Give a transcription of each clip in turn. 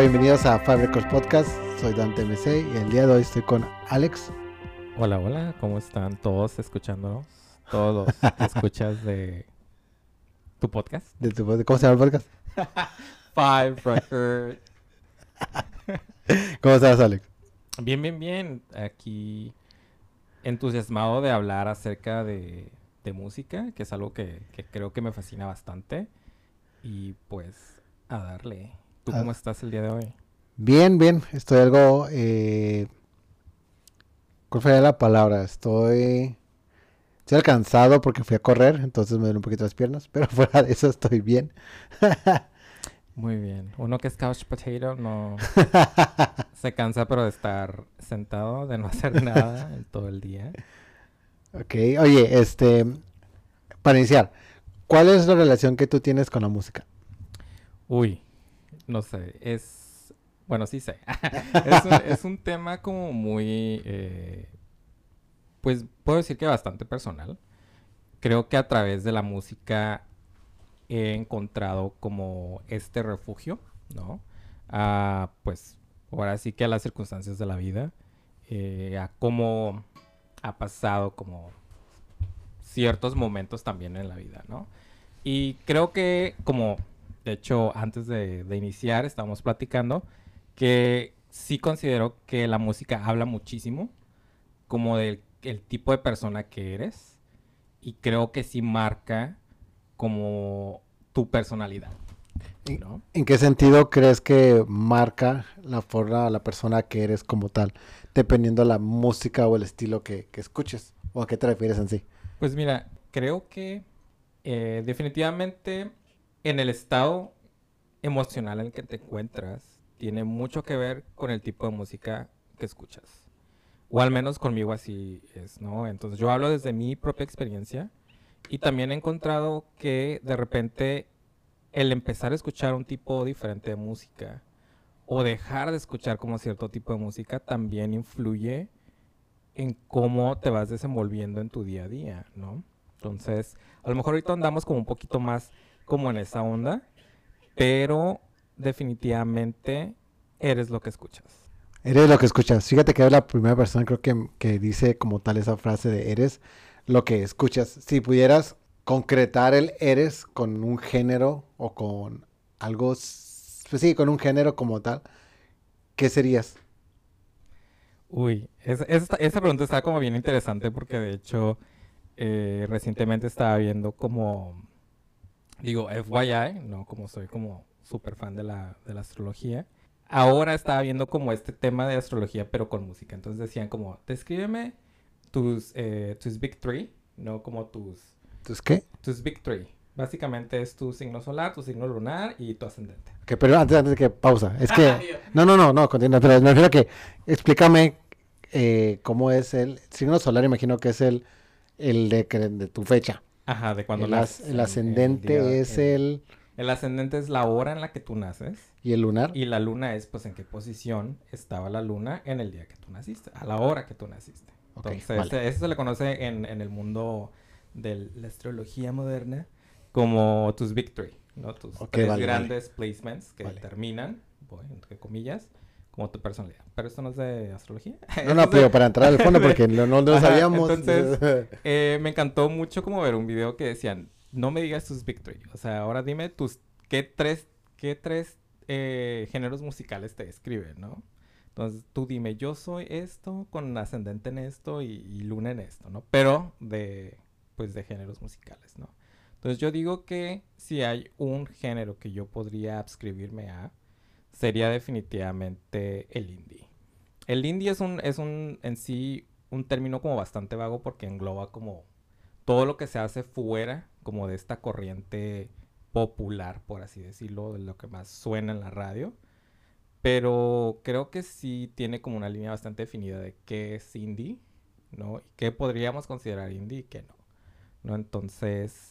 Hola, bienvenidos a Five Records Podcast. Soy Dante MC y el día de hoy estoy con Alex. Hola, hola, ¿cómo están todos escuchándonos? Todos los escuchas de tu podcast. De tu, ¿Cómo se llama el podcast? Five Record. ¿Cómo estás, Alex? Bien, bien, bien. Aquí entusiasmado de hablar acerca de, de música, que es algo que, que creo que me fascina bastante. Y pues, a darle. ¿Tú Ah. cómo estás el día de hoy? Bien, bien. Estoy algo... Eh... ¿Cuál fue la palabra? Estoy... Estoy alcanzado porque fui a correr, entonces me duelen un poquito las piernas, pero fuera de eso estoy bien. Muy bien. Uno que es couch potato no se cansa, pero de estar sentado, de no hacer nada en todo el día. ok, oye, este... Para iniciar, ¿cuál es la relación que tú tienes con la música? Uy, no sé, es... Bueno, sí sé. es, un, tema como muy... eh, pues puedo decir que bastante personal. Creo que a través de la música he encontrado como este refugio, ¿no? A, pues ahora sí que a las circunstancias de la vida, eh, a cómo ha pasado como ciertos momentos también en la vida, ¿no? Y creo que como, de hecho, antes de, de iniciar estábamos platicando que sí considero que la música habla muchísimo como del el tipo de persona que eres y creo que sí marca como tu personalidad. ¿En qué sentido crees que marca la forma, la persona que eres como tal, dependiendo la música o el estilo que, que escuches? ¿O a qué te refieres en sí? Pues mira, creo que eh, definitivamente en el estado emocional en que te encuentras tiene mucho que ver con el tipo de música que escuchas. O al menos conmigo así es, ¿no? Entonces yo hablo desde mi propia experiencia y también he encontrado que de repente el empezar a escuchar un tipo diferente de música o dejar de escuchar como cierto tipo de música también influye en cómo te vas desenvolviendo en tu día a día, ¿no? Entonces, a lo mejor ahorita andamos como un poquito más como en esa onda, pero definitivamente eres lo que escuchas. Eres lo que escuchas. Fíjate que eres la primera persona creo que, que dice como tal esa frase de eres lo que escuchas. Si pudieras concretar el eres con un género o con algo, pues sí, con un género como tal, ¿qué serías? Uy, esa pregunta está como bien interesante porque de hecho eh, recientemente estaba viendo como, digo, FYI, no como soy como súper fan de la, de la astrología. Ahora estaba viendo como este tema de astrología pero con música. Entonces decían como, descríbeme tus, eh, tus Big Three, no como tus, Entonces, ¿qué? tus Big Three. Básicamente es tu signo solar, tu signo lunar y tu ascendente. Ok, pero antes, antes de que pausa, es que... No, no, no, no, continúa, pero me refiero a que explícame eh, cómo es el signo solar, imagino que es el, el de, que- de tu fecha. Ajá, de cuando el, as- el en- en ascendente día- es el... El ascendente es la hora en la que tú naces. ¿Y el lunar? Y la luna es, pues, en qué posición estaba la luna en el día que tú naciste, a la hora que tú naciste. Ok, Entonces, vale. eso se le conoce en, en el mundo de la astrología moderna como tus victory, ¿no? Tus tres vale, vale. grandes placements que determinan, entre comillas, como tu personalidad. Pero esto no es de astrología. No, no, pero para entrar al fondo, porque no, no lo sabíamos. entonces- Eh, me encantó mucho como ver un video que decían, no me digas tus victory, o sea, ahora dime tus, qué tres, qué tres eh, géneros musicales te describen, ¿no? Entonces tú dime, yo soy esto con ascendente en esto y, y luna en esto, ¿no? Pero de, pues de géneros musicales, ¿no? Entonces yo digo que si hay un género que yo podría adscribirme a, sería definitivamente el indie. El indie es un, es un, en sí, un término como bastante vago porque engloba como todo lo que se hace fuera como de esta corriente popular, por así decirlo, de lo que más suena en la radio. Pero creo que sí tiene como una línea bastante definida de qué es indie, ¿no? Qué podríamos considerar indie y qué no, ¿no? Entonces,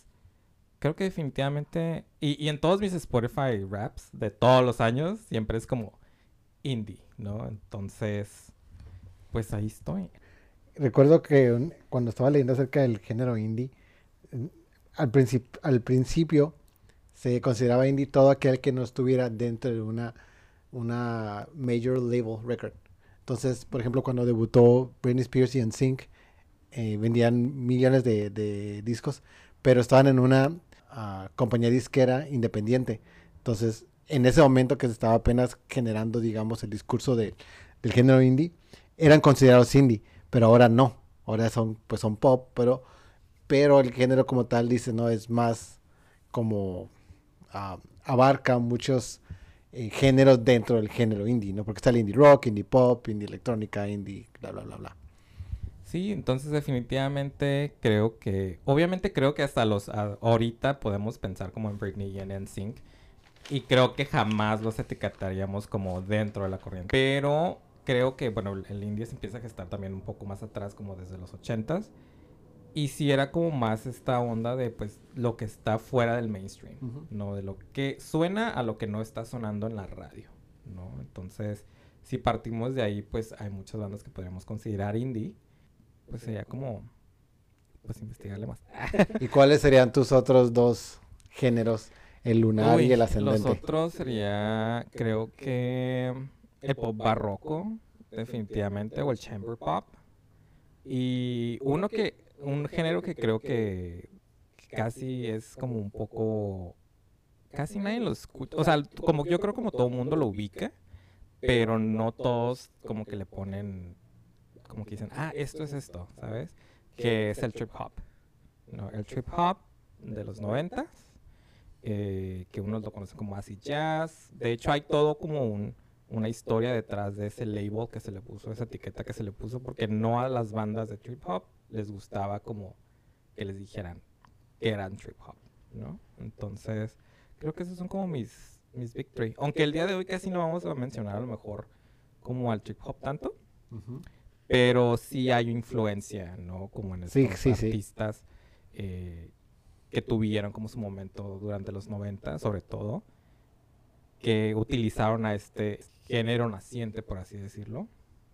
creo que definitivamente... Y, en todos mis Spotify raps de todos los años, siempre es como indie, ¿no? Entonces, pues ahí estoy. Recuerdo que cuando estaba leyendo acerca del género indie, en- al, princip- al principio se consideraba indie todo aquel que no estuviera dentro de una una major label record. Entonces, por ejemplo, cuando debutó Britney Spears y NSYNC, eh, vendían millones de, discos, pero estaban en una ah, compañía disquera independiente. Entonces, en ese momento que se estaba apenas generando, digamos, el discurso de, del género indie, eran considerados indie, pero ahora no. Ahora son, pues son pop, pero, pero el género como tal dice, no, es más como ah, abarca muchos eh, géneros dentro del género indie, ¿no? Porque está el indie rock, indie pop, indie electrónica, indie, bla, bla, bla, bla. Sí, entonces definitivamente creo que, obviamente creo que hasta los, ahorita podemos pensar como en Britney y en NSYNC, y creo que jamás los etiquetaríamos como dentro de la corriente. Pero creo que, bueno, el indie se empieza a gestar también un poco más atrás, como desde los ochentas. Y si era como más esta onda de, pues, lo que está fuera del mainstream, ¿no? De lo que suena a lo que no está sonando en la radio, ¿no? Entonces, si partimos de ahí, pues, hay muchas bandas que podríamos considerar indie. Pues sería como, pues, investigarle más. ¿Y cuáles serían tus otros dos géneros? El lunar y el ascendente. Los otros sería, creo que el pop barroco, definitivamente, o el chamber pop. Y uno que, un género que creo que casi es como un poco, casi nadie lo escucha, o sea, como yo creo como todo el mundo lo ubica, pero no todos como que le ponen, como que dicen, ah, esto es esto, ¿sabes? Que es el trip hop. No, el trip hop de los noventas, eh, que unos lo conocen como acid jazz. De hecho, hay todo como un una historia detrás de ese label que se le puso, esa etiqueta que se le puso, porque no a las bandas de trip hop les gustaba como que les dijeran que eran trip hop, ¿no? Entonces, creo que esos son como mis, mis big three. Aunque el día de hoy casi no vamos a mencionar a lo mejor como al trip hop tanto, pero sí hay influencia, ¿no? Como en estos artistas eh, que tuvieron como su momento durante los 90, sobre todo, que utilizaron a este género naciente, por así decirlo,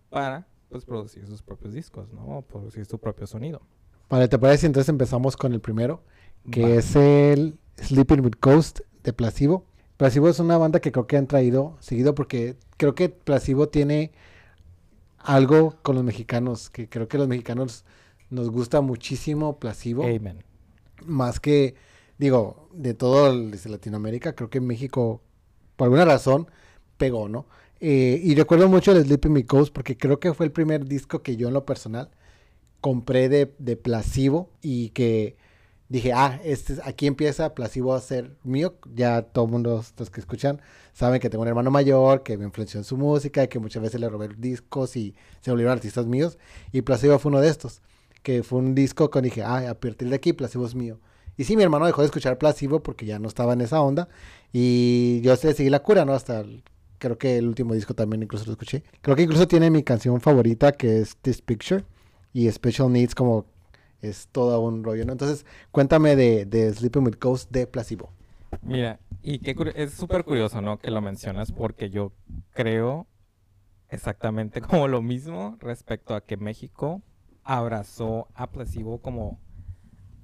para pues producir sus propios discos, ¿no? Producir su propio sonido. Vale, ¿te parece? Entonces empezamos con el primero, que es el Sleeping with Ghost de Placebo. Placebo es una banda que creo que han traído seguido porque creo que Placebo tiene algo con los mexicanos, que creo que los mexicanos nos gusta muchísimo Placebo. Amen. Más que, digo, de todo Latinoamérica, creo que México, por alguna razón, pegó, ¿no? Eh, y recuerdo mucho el Sleeping Me Ghost porque creo que fue el primer disco que yo en lo personal compré de, de Placebo y que dije, ah, este, aquí empieza Placebo a ser mío. Ya todo el mundo, los que escuchan, saben que tengo un hermano mayor que me influenció en su música que muchas veces le robé discos y se volvieron artistas míos. Y Placebo fue uno de estos, que fue un disco con dije, ah, a partir de aquí Placebo es mío. Y sí, mi hermano dejó de escuchar Placebo porque ya no estaba en esa onda. Y yo seguí la cura, ¿no? Hasta Creo que el último disco también incluso lo escuché. Creo que incluso tiene mi canción favorita que es This Picture. Y Special Needs como es todo un rollo, ¿no? Entonces, cuéntame de, de Sleeping with Ghost de Placebo. Mira, y que es súper curioso, ¿no? Que lo mencionas porque yo creo exactamente como lo mismo respecto a que México abrazó a Placebo como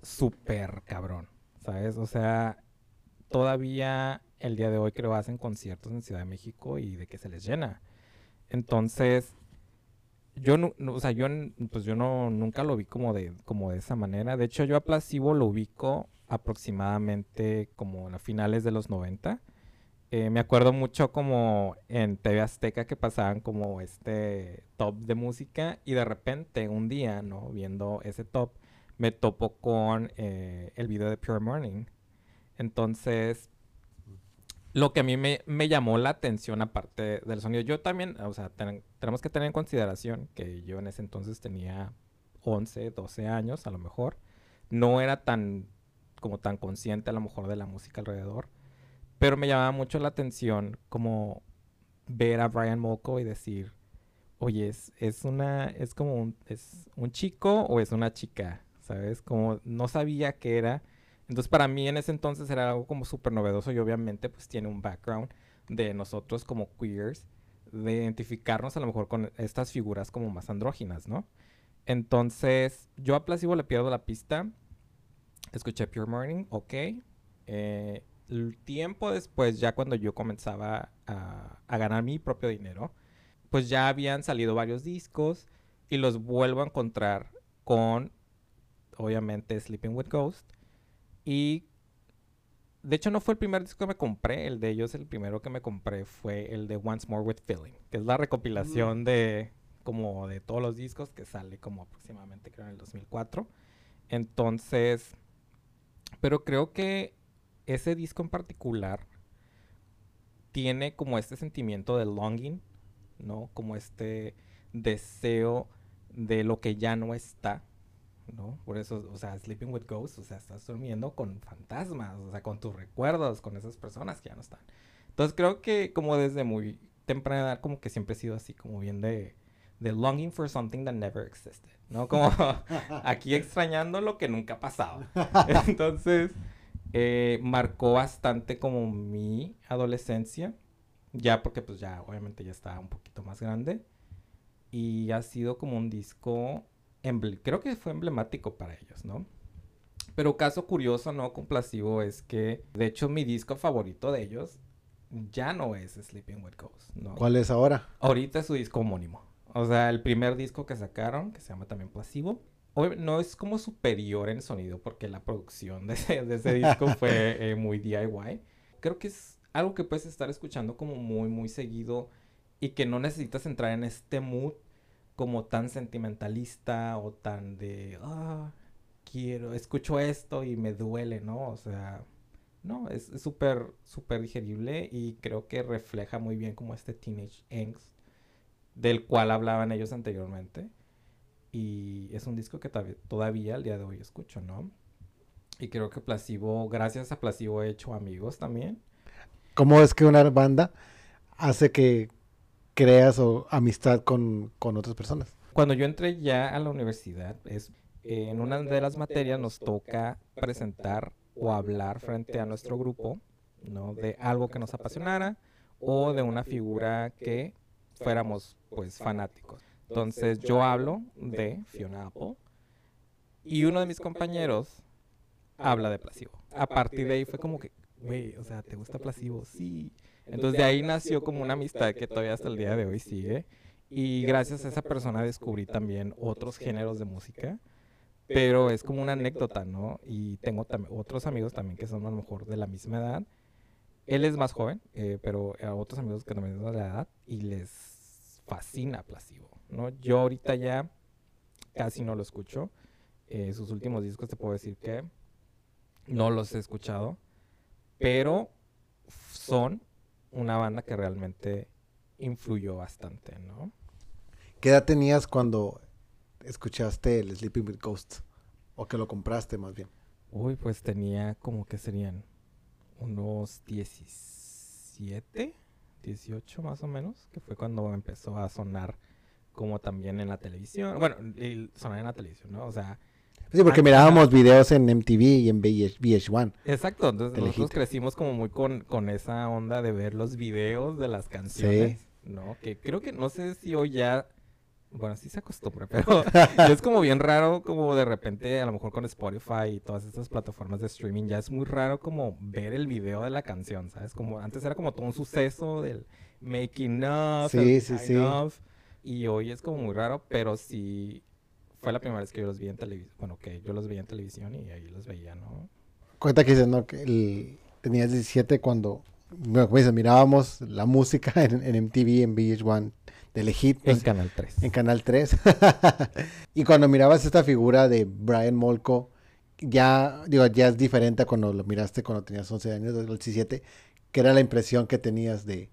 súper cabrón, ¿sabes? O sea, todavía el día de hoy creo hacen conciertos en Ciudad de México y de que se les llena. Entonces, yo no, o sea, yo pues yo no nunca lo vi como de como de esa manera. De hecho, yo a Placebo lo ubico aproximadamente como a finales de los 90. Eh, me acuerdo mucho como en TV Azteca que pasaban como este top de música y de repente un día, ¿no? Viendo ese top, me topo con eh, el video de Pure Morning. Entonces, lo que a mí me, llamó la atención aparte del sonido, yo también, o sea, tenemos que tener en consideración que yo en ese entonces tenía 11, 12 años a lo mejor, no era tan como tan consciente a lo mejor de la música alrededor, pero me llamaba mucho la atención como ver a Brian Molko y decir, oye, es, es una, es como un, es un chico o es una chica, ¿sabes? Como no sabía qué era entonces para mí en ese entonces era algo como súper novedoso y obviamente pues tiene un background de nosotros como queers, de identificarnos a lo mejor con estas figuras como más andróginas, ¿no? Entonces yo a Placebo le pierdo la pista, escuché Pure Morning, ok. Eh, el tiempo después, ya cuando yo comenzaba a, a ganar mi propio dinero, pues ya habían salido varios discos y los vuelvo a encontrar con, obviamente, Sleeping with Ghost. Y de hecho no fue el primer disco que me compré, el de ellos el primero que me compré fue el de Once More with Feeling, que es la recopilación de como de todos los discos que sale como aproximadamente creo en el 2004. Entonces, pero creo que ese disco en particular tiene como este sentimiento de longing, ¿no? Como este deseo de lo que ya no está, ¿no? Por eso, o sea, Sleeping with Ghosts, o sea, estás durmiendo con fantasmas, o sea, con tus recuerdos, con esas personas que ya no están. Entonces creo que como desde muy temprana edad, como que siempre he sido así, como bien de, de longing for something that never existed, ¿no? Como aquí extrañando lo que nunca ha pasado. Entonces, eh, marcó bastante como mi adolescencia, ya porque pues ya obviamente ya estaba un poquito más grande y ha sido como un disco creo que fue emblemático para ellos, ¿no? Pero caso curioso, no complacivo, es que de hecho mi disco favorito de ellos ya no es Sleeping with Ghosts, ¿no? ¿Cuál es ahora? Ahorita es su disco homónimo. O sea, el primer disco que sacaron, que se llama también Placebo, no es como superior en sonido porque la producción de ese, disco fue eh, muy DIY. Creo que es algo que puedes estar escuchando como muy, muy seguido y que no necesitas entrar en este mood como tan sentimentalista o tan de, ah, quiero, escucho esto y me duele, ¿no? O sea, no, es súper, súper digerible y creo que refleja muy bien como este teenage angst del cual hablaban ellos anteriormente. Y es un disco que todavía al día de hoy escucho, ¿no? Y creo que Placebo, gracias a Placebo he hecho amigos también. ¿Cómo es que una banda hace que creas o amistad con, otras personas. Cuando yo entré ya a la universidad, es, en una de las materias nos toca presentar o hablar frente a nuestro grupo, ¿no? De algo que nos apasionara o de una figura que fuéramos, pues, fanáticos. Entonces, yo hablo de Fiona Apple y uno de mis compañeros habla de Placebo. A partir de ahí fue como que, güey, o sea, ¿te gusta Placebo? Sí. Entonces de ahí nació como una amistad que todavía hasta el día de hoy sigue. Y gracias a esa persona descubrí también otros géneros de música. Pero es como una anécdota, ¿no? Y tengo otros amigos también que son a lo mejor de la misma edad. Él es más joven, eh, pero a otros amigos que también son de la edad y les fascina Placebo, ¿no? Yo ahorita ya casi no lo escucho. Eh, sus últimos discos te puedo decir que no los he escuchado, pero son una banda que realmente influyó bastante, ¿no? ¿Qué edad tenías cuando escuchaste el Sleeping with Ghosts? O que lo compraste más bien. Uy, pues tenía como que serían unos 17, 18 más o menos, que fue cuando empezó a sonar como también en la televisión. Bueno, sonar en la televisión, ¿no? O sea, Sí, porque mirábamos videos en MTV y en VH1. Exacto, entonces nosotros crecimos como muy con, con esa onda de ver los videos de las canciones, ¿no? Que creo que, no sé si hoy ya, bueno, sí se acostumbra, pero es como bien raro como de repente, a lo mejor con Spotify y todas estas plataformas de streaming, ya es muy raro como ver el video de la canción, ¿sabes? Como antes era como todo un suceso del making of, sí, sí, sí. y hoy es como muy raro, pero sí fue la primera vez que yo los vi en televisión. Bueno, que yo los veía en televisión y ahí los veía, ¿no? Cuenta que dices, ¿no? Que el, tenías 17 cuando, bueno, mirábamos la música en, en MTV, en VH1, de Legit. En Canal 3. En Canal 3. y cuando mirabas esta figura de Brian Molko, ya, digo, ya es diferente a cuando lo miraste cuando tenías 11 años, 17, que era la impresión que tenías de,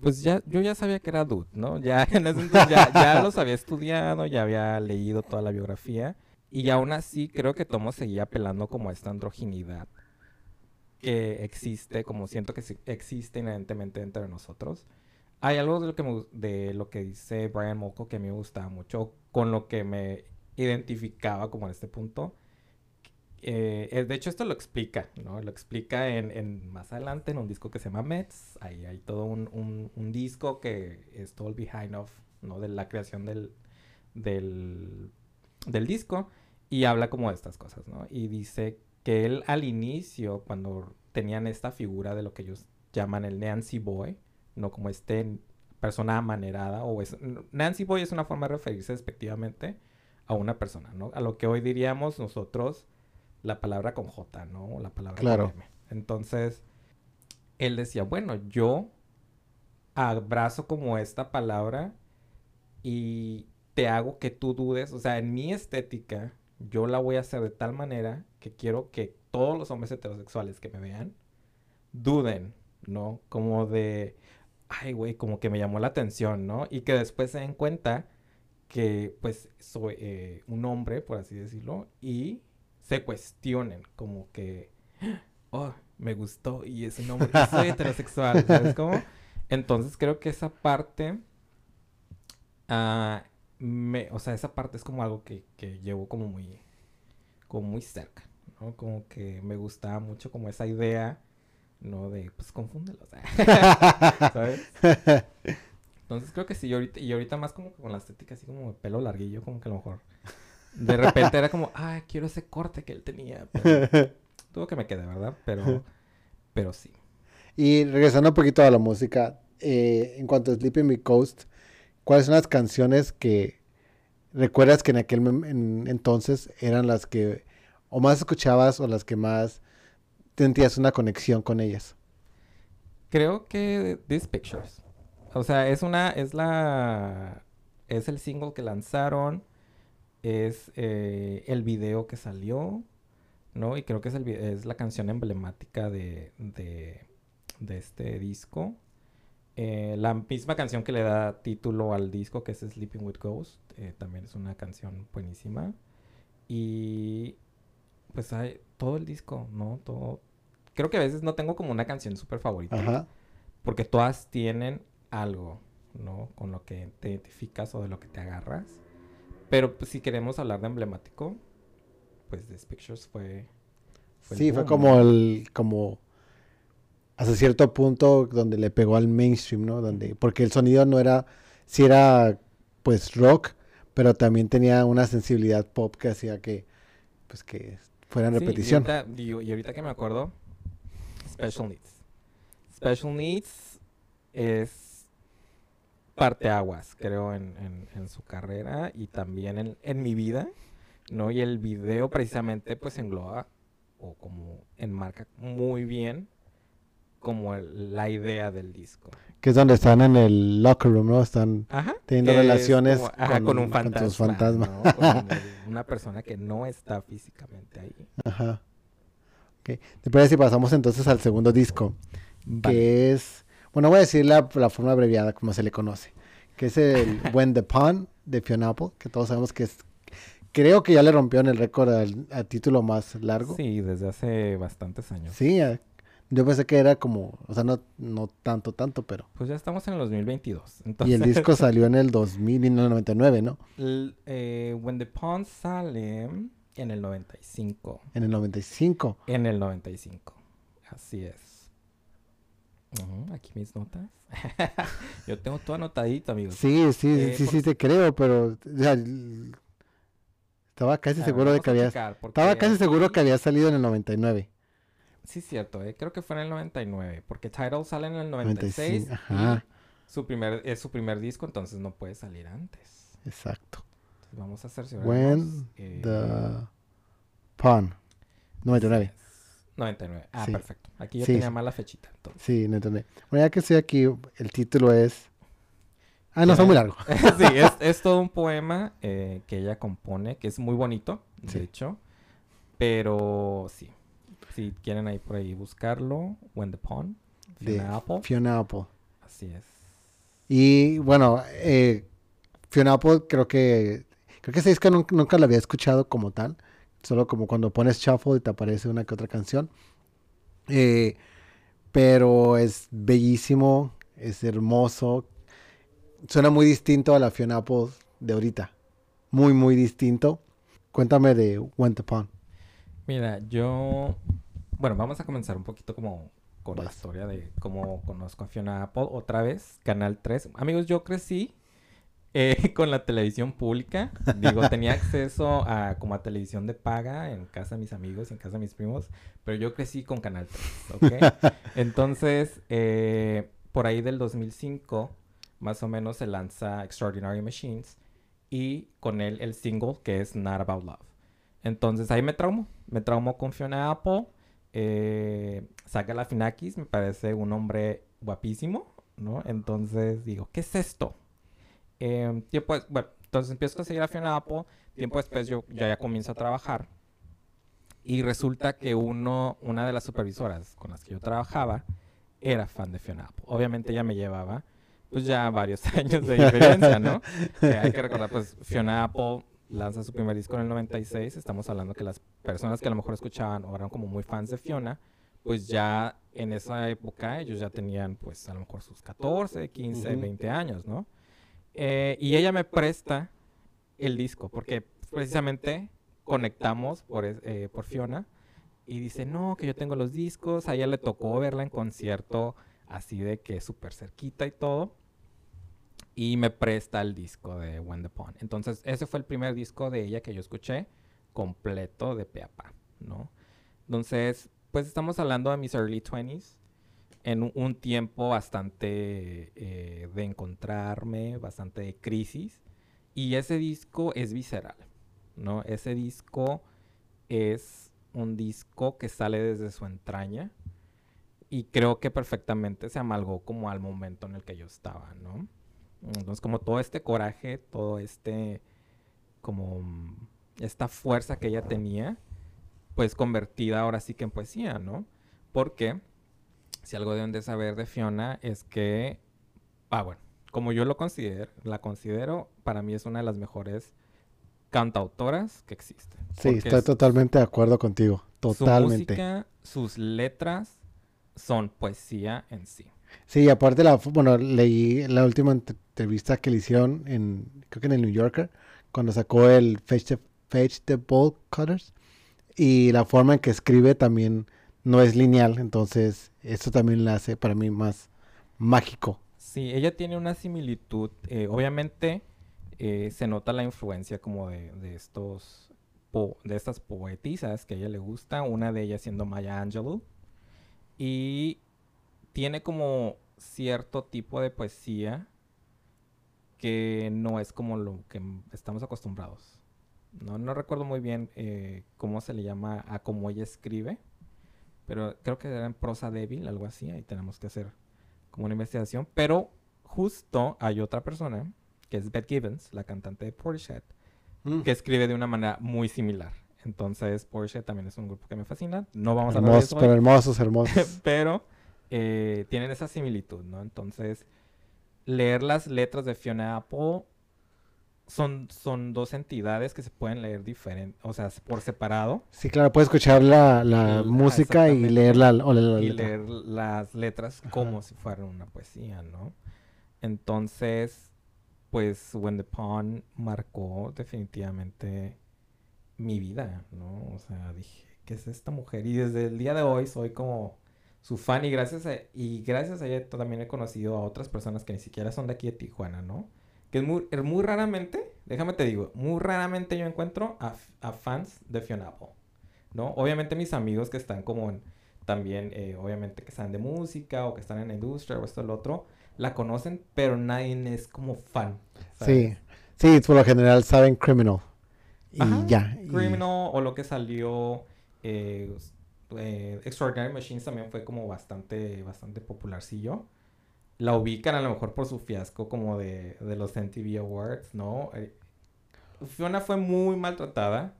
pues ya, yo ya sabía que era dude, ¿no? Ya en ese entonces ya, ya los había estudiado, ya había leído toda la biografía. Y aún así creo que Tomo seguía apelando como a esta androginidad que existe, como siento que existe inherentemente entre nosotros. Hay algo de lo que, de lo que dice Brian Molko que a mí me gustaba mucho, con lo que me identificaba como en este punto, eh, eh, de hecho, esto lo explica, ¿no? Lo explica en, más adelante en un disco que se llama Mets. Ahí hay todo un, disco que es todo el behind of, ¿no? De la creación del, del, disco. Y habla como de estas cosas, ¿no? Y dice que él al inicio, cuando tenían esta figura de lo que ellos llaman el Nancy Boy, no como este persona amanerada o es Nancy Boy es una forma de referirse despectivamente a una persona, ¿no? A lo que hoy diríamos nosotros la palabra con J, ¿no? La palabra Claro. con M. Entonces, él decía, bueno, yo abrazo como esta palabra y te hago que tú dudes, o sea, en mi estética, yo la voy a hacer de tal manera que quiero que todos los hombres heterosexuales que me vean duden, ¿no? Como de, ay, güey, como que me llamó la atención, ¿no? Y que después se den cuenta que, pues, soy eh, un hombre, por así decirlo, y se cuestionen, como que, oh, me gustó y es un hombre, soy heterosexual, ¿sabes cómo? Entonces creo que esa parte, ah, me, o sea, esa parte es como algo que, que llevo como muy, como muy cerca, ¿no? Como que me gustaba mucho como esa idea, ¿no? De, pues, confúndelos, ¿sabes? Entonces creo que sí, y ahorita, y ahorita más como con la estética así como de pelo larguillo, como que a lo mejor de repente era como, ah, quiero ese corte que él tenía, pero tuvo que me quede, ¿verdad? Pero, pero sí. Y regresando un poquito a la música, eh, en cuanto a Sleeping Me Coast, ¿cuáles son las canciones que recuerdas que en aquel en- entonces eran las que o más escuchabas o las que más sentías una conexión con ellas? Creo que These Pictures. O sea, es una, es la, es el single que lanzaron, es eh, el video que salió, ¿no? Y creo que es, el, es la canción emblemática de, de, de este disco. Eh, la misma canción que le da título al disco, que es Sleeping with Ghost, eh, también es una canción buenísima. Y pues hay todo el disco, ¿no? Todo. Creo que a veces no tengo como una canción súper favorita. Ajá. Porque todas tienen algo, ¿no? Con lo que te identificas o de lo que te agarras. Pero pues, si queremos hablar de emblemático, pues This Pictures fue... Sí, fue boom, como ¿no? el como hasta cierto punto donde le pegó al mainstream, ¿no? Donde porque el sonido no era sí era pues rock, pero también tenía una sensibilidad pop que hacía que pues que fuera en Sí, y repetición. ahorita, digo, y ahorita que me acuerdo, Special Needs. Special Needs es parteaguas, creo, en, en, en su carrera y también en, en mi vida, ¿no? Y el video precisamente pues engloba o como enmarca muy bien como el- la idea del disco. Que es donde están en el locker room, ¿no? Están Ajá. Teniendo relaciones como- ajá, con- con, un con tus fantasma. fantasmas. ¿no? Con una persona que no está físicamente ahí. Ajá. Ok. ¿Te parece si pasamos entonces al segundo disco? Vale. Que es, bueno, voy a decir la, la forma abreviada como se le conoce, que es el When the Pond de Fiona Apple, que todos sabemos que es, creo que ya le rompieron el récord al, al título más largo. Sí, desde hace bastantes años. Sí, eh, yo pensé que era como, o sea, no, no tanto, tanto, pero... Pues ya estamos en el 2022. Y Entonces, el disco salió en el 2000 y en el 99, ¿no? l- eh, When the Pond sale en el 95. En el 95. En el 95. Así es. Aquí mis notas. Yo tengo todo anotadito, amigos. Sí, sí, Eh, sí, por- sí te creo, pero estaba casi ver, seguro de que había... Estaba casi seguro aquí- que había salido en el 99. Sí, cierto, eh, creo que fue en el 99, porque Tidal sale en el 96 95, ajá. su primer, es su primer disco, entonces no puede salir antes. Exacto. Entonces vamos a hacer When the Pond. 99. 99. Ah, Sí. perfecto. Aquí yo Sí, tenía mala fechita. Entonces. Sí, no entendí. Bueno, ya que estoy aquí, el título es... Ah, no, está muy largo. sí, es, es todo un poema eh, que ella compone, que es muy bonito, de Sí. hecho. Pero sí, si quieren ahí por ahí buscarlo, When the Pond, De Fiona Apple. Fiona Apple. Así es. Y bueno, eh, Fiona Apple creo que... Creo que ese disco nunca, nunca lo había escuchado como tal. Solo como cuando pones shuffle y te aparece una que otra canción. Eh, pero es bellísimo, es hermoso. Suena muy distinto a la Fiona Apple de ahorita. Muy, muy distinto. Cuéntame de When the Pond. Mira, yo... Bueno, vamos a comenzar un poquito como con la historia de cómo conozco a Fiona Apple. Otra vez, Canal 3. Amigos, yo crecí Eh, con la televisión pública. Digo, tenía acceso a como a televisión de paga en casa de mis amigos y en casa de mis primos, pero yo crecí con Canal 3, ¿ok? Entonces, eh, por ahí del 2005, más o menos, se lanza Extraordinary Machines y con él el single que es Not About Love. Entonces ahí me traumo, me traumo con Fiona Apple. Eh, saca la Finakis, me parece un hombre guapísimo, ¿no? Entonces digo, ¿qué es esto? Eh, tiempo, bueno, entonces empiezo a seguir a Fiona Apple. Tiempo después yo ya, ya comienzo a trabajar. Y resulta que uno, una de las supervisoras con las que yo trabajaba era fan de Fiona Apple. Obviamente ella me llevaba pues ya varios años de diferencia, ¿no? Eh, hay que recordar, pues Fiona Apple lanza su primer disco en el 96. Estamos hablando que las personas que a lo mejor escuchaban o eran como muy fans de Fiona, pues ya en esa época ellos ya tenían pues a lo mejor sus 14, 15, 20 años, ¿no? Eh, y ella me presta el disco porque precisamente conectamos por, eh, por Fiona y dice, no, que yo tengo los discos, a ella le tocó verla en concierto así de que súper cerquita y todo y me presta el disco de When the Pond. Entonces, ese fue el primer disco de ella que yo escuché completo de Peapa, ¿no? Entonces, pues estamos hablando de mis early 20s, en un, tiempo bastante eh, de encontrarme, bastante de crisis, y ese disco es visceral, ¿no? Ese disco es un disco que sale desde su entraña, y creo que perfectamente se amalgó como al momento en el que yo estaba, ¿no? Entonces, como todo este coraje, todo este, como esta fuerza que ella tenía, pues convertida ahora sí que en poesía, ¿no? Porque si algo deben de saber de Fiona es que, ah, bueno, como yo lo considero, la considero, para mí es una de las mejores cantautoras que existen. Sí, estoy totalmente de acuerdo contigo, totalmente. Su música, sus letras son poesía en sí. Sí, aparte la, bueno, leí la última entrevista que le hicieron en, creo que en el New Yorker, cuando sacó el Fetch the, Ball Cutters. Y la forma en que escribe también no es lineal, entonces eso también la hace para mí más mágico. Sí, ella tiene una similitud, eh, obviamente eh, se nota la influencia como de, de estos de estas poetisas que a ella le gusta, una de ellas siendo Maya Angelou. Y tiene como cierto tipo de poesía que no es como lo que estamos acostumbrados. No, no recuerdo muy bien eh, cómo se le llama a cómo ella escribe, pero creo que era en prosa débil, algo así, ahí tenemos que hacer como una investigación. Pero justo hay otra persona, que es Beth Gibbons, la cantante de Portishead, mm. que escribe de una manera muy similar. Entonces, Porsche también es un grupo que me fascina. No vamos a hablar de eso. Pero hermosos, hermosos. pero eh, tienen esa similitud, ¿no? Entonces, leer las letras de Fiona Apple son, son dos entidades que se pueden leer diferente, o sea, por separado. Sí, claro, puedes escuchar la, música y leer la, y leer las letras como si fueran una poesía, ¿no? Entonces, pues When the Pawn marcó definitivamente mi vida, ¿no? O sea, dije, ¿qué es esta mujer? Y desde el día de hoy soy como su fan y gracias a, y gracias a ella también he conocido a otras personas que ni siquiera son de aquí de Tijuana, ¿no? Que es muy, muy raramente, déjame te digo, muy raramente yo encuentro a, a fans de Fiona Apple, ¿no? Obviamente mis amigos que están como en, también, eh, obviamente que están de música o que están en la industria o esto o lo otro, la conocen, pero nadie es como fan. Sí, sí, por lo general saben Criminal. Y ya. Criminal o lo que salió... Eh, eh, Extraordinary Machines también fue como bastante, bastante popularcillo. La ubican a lo mejor por su fiasco como de, de los MTV Awards, ¿no? Eh, Fiona fue muy maltratada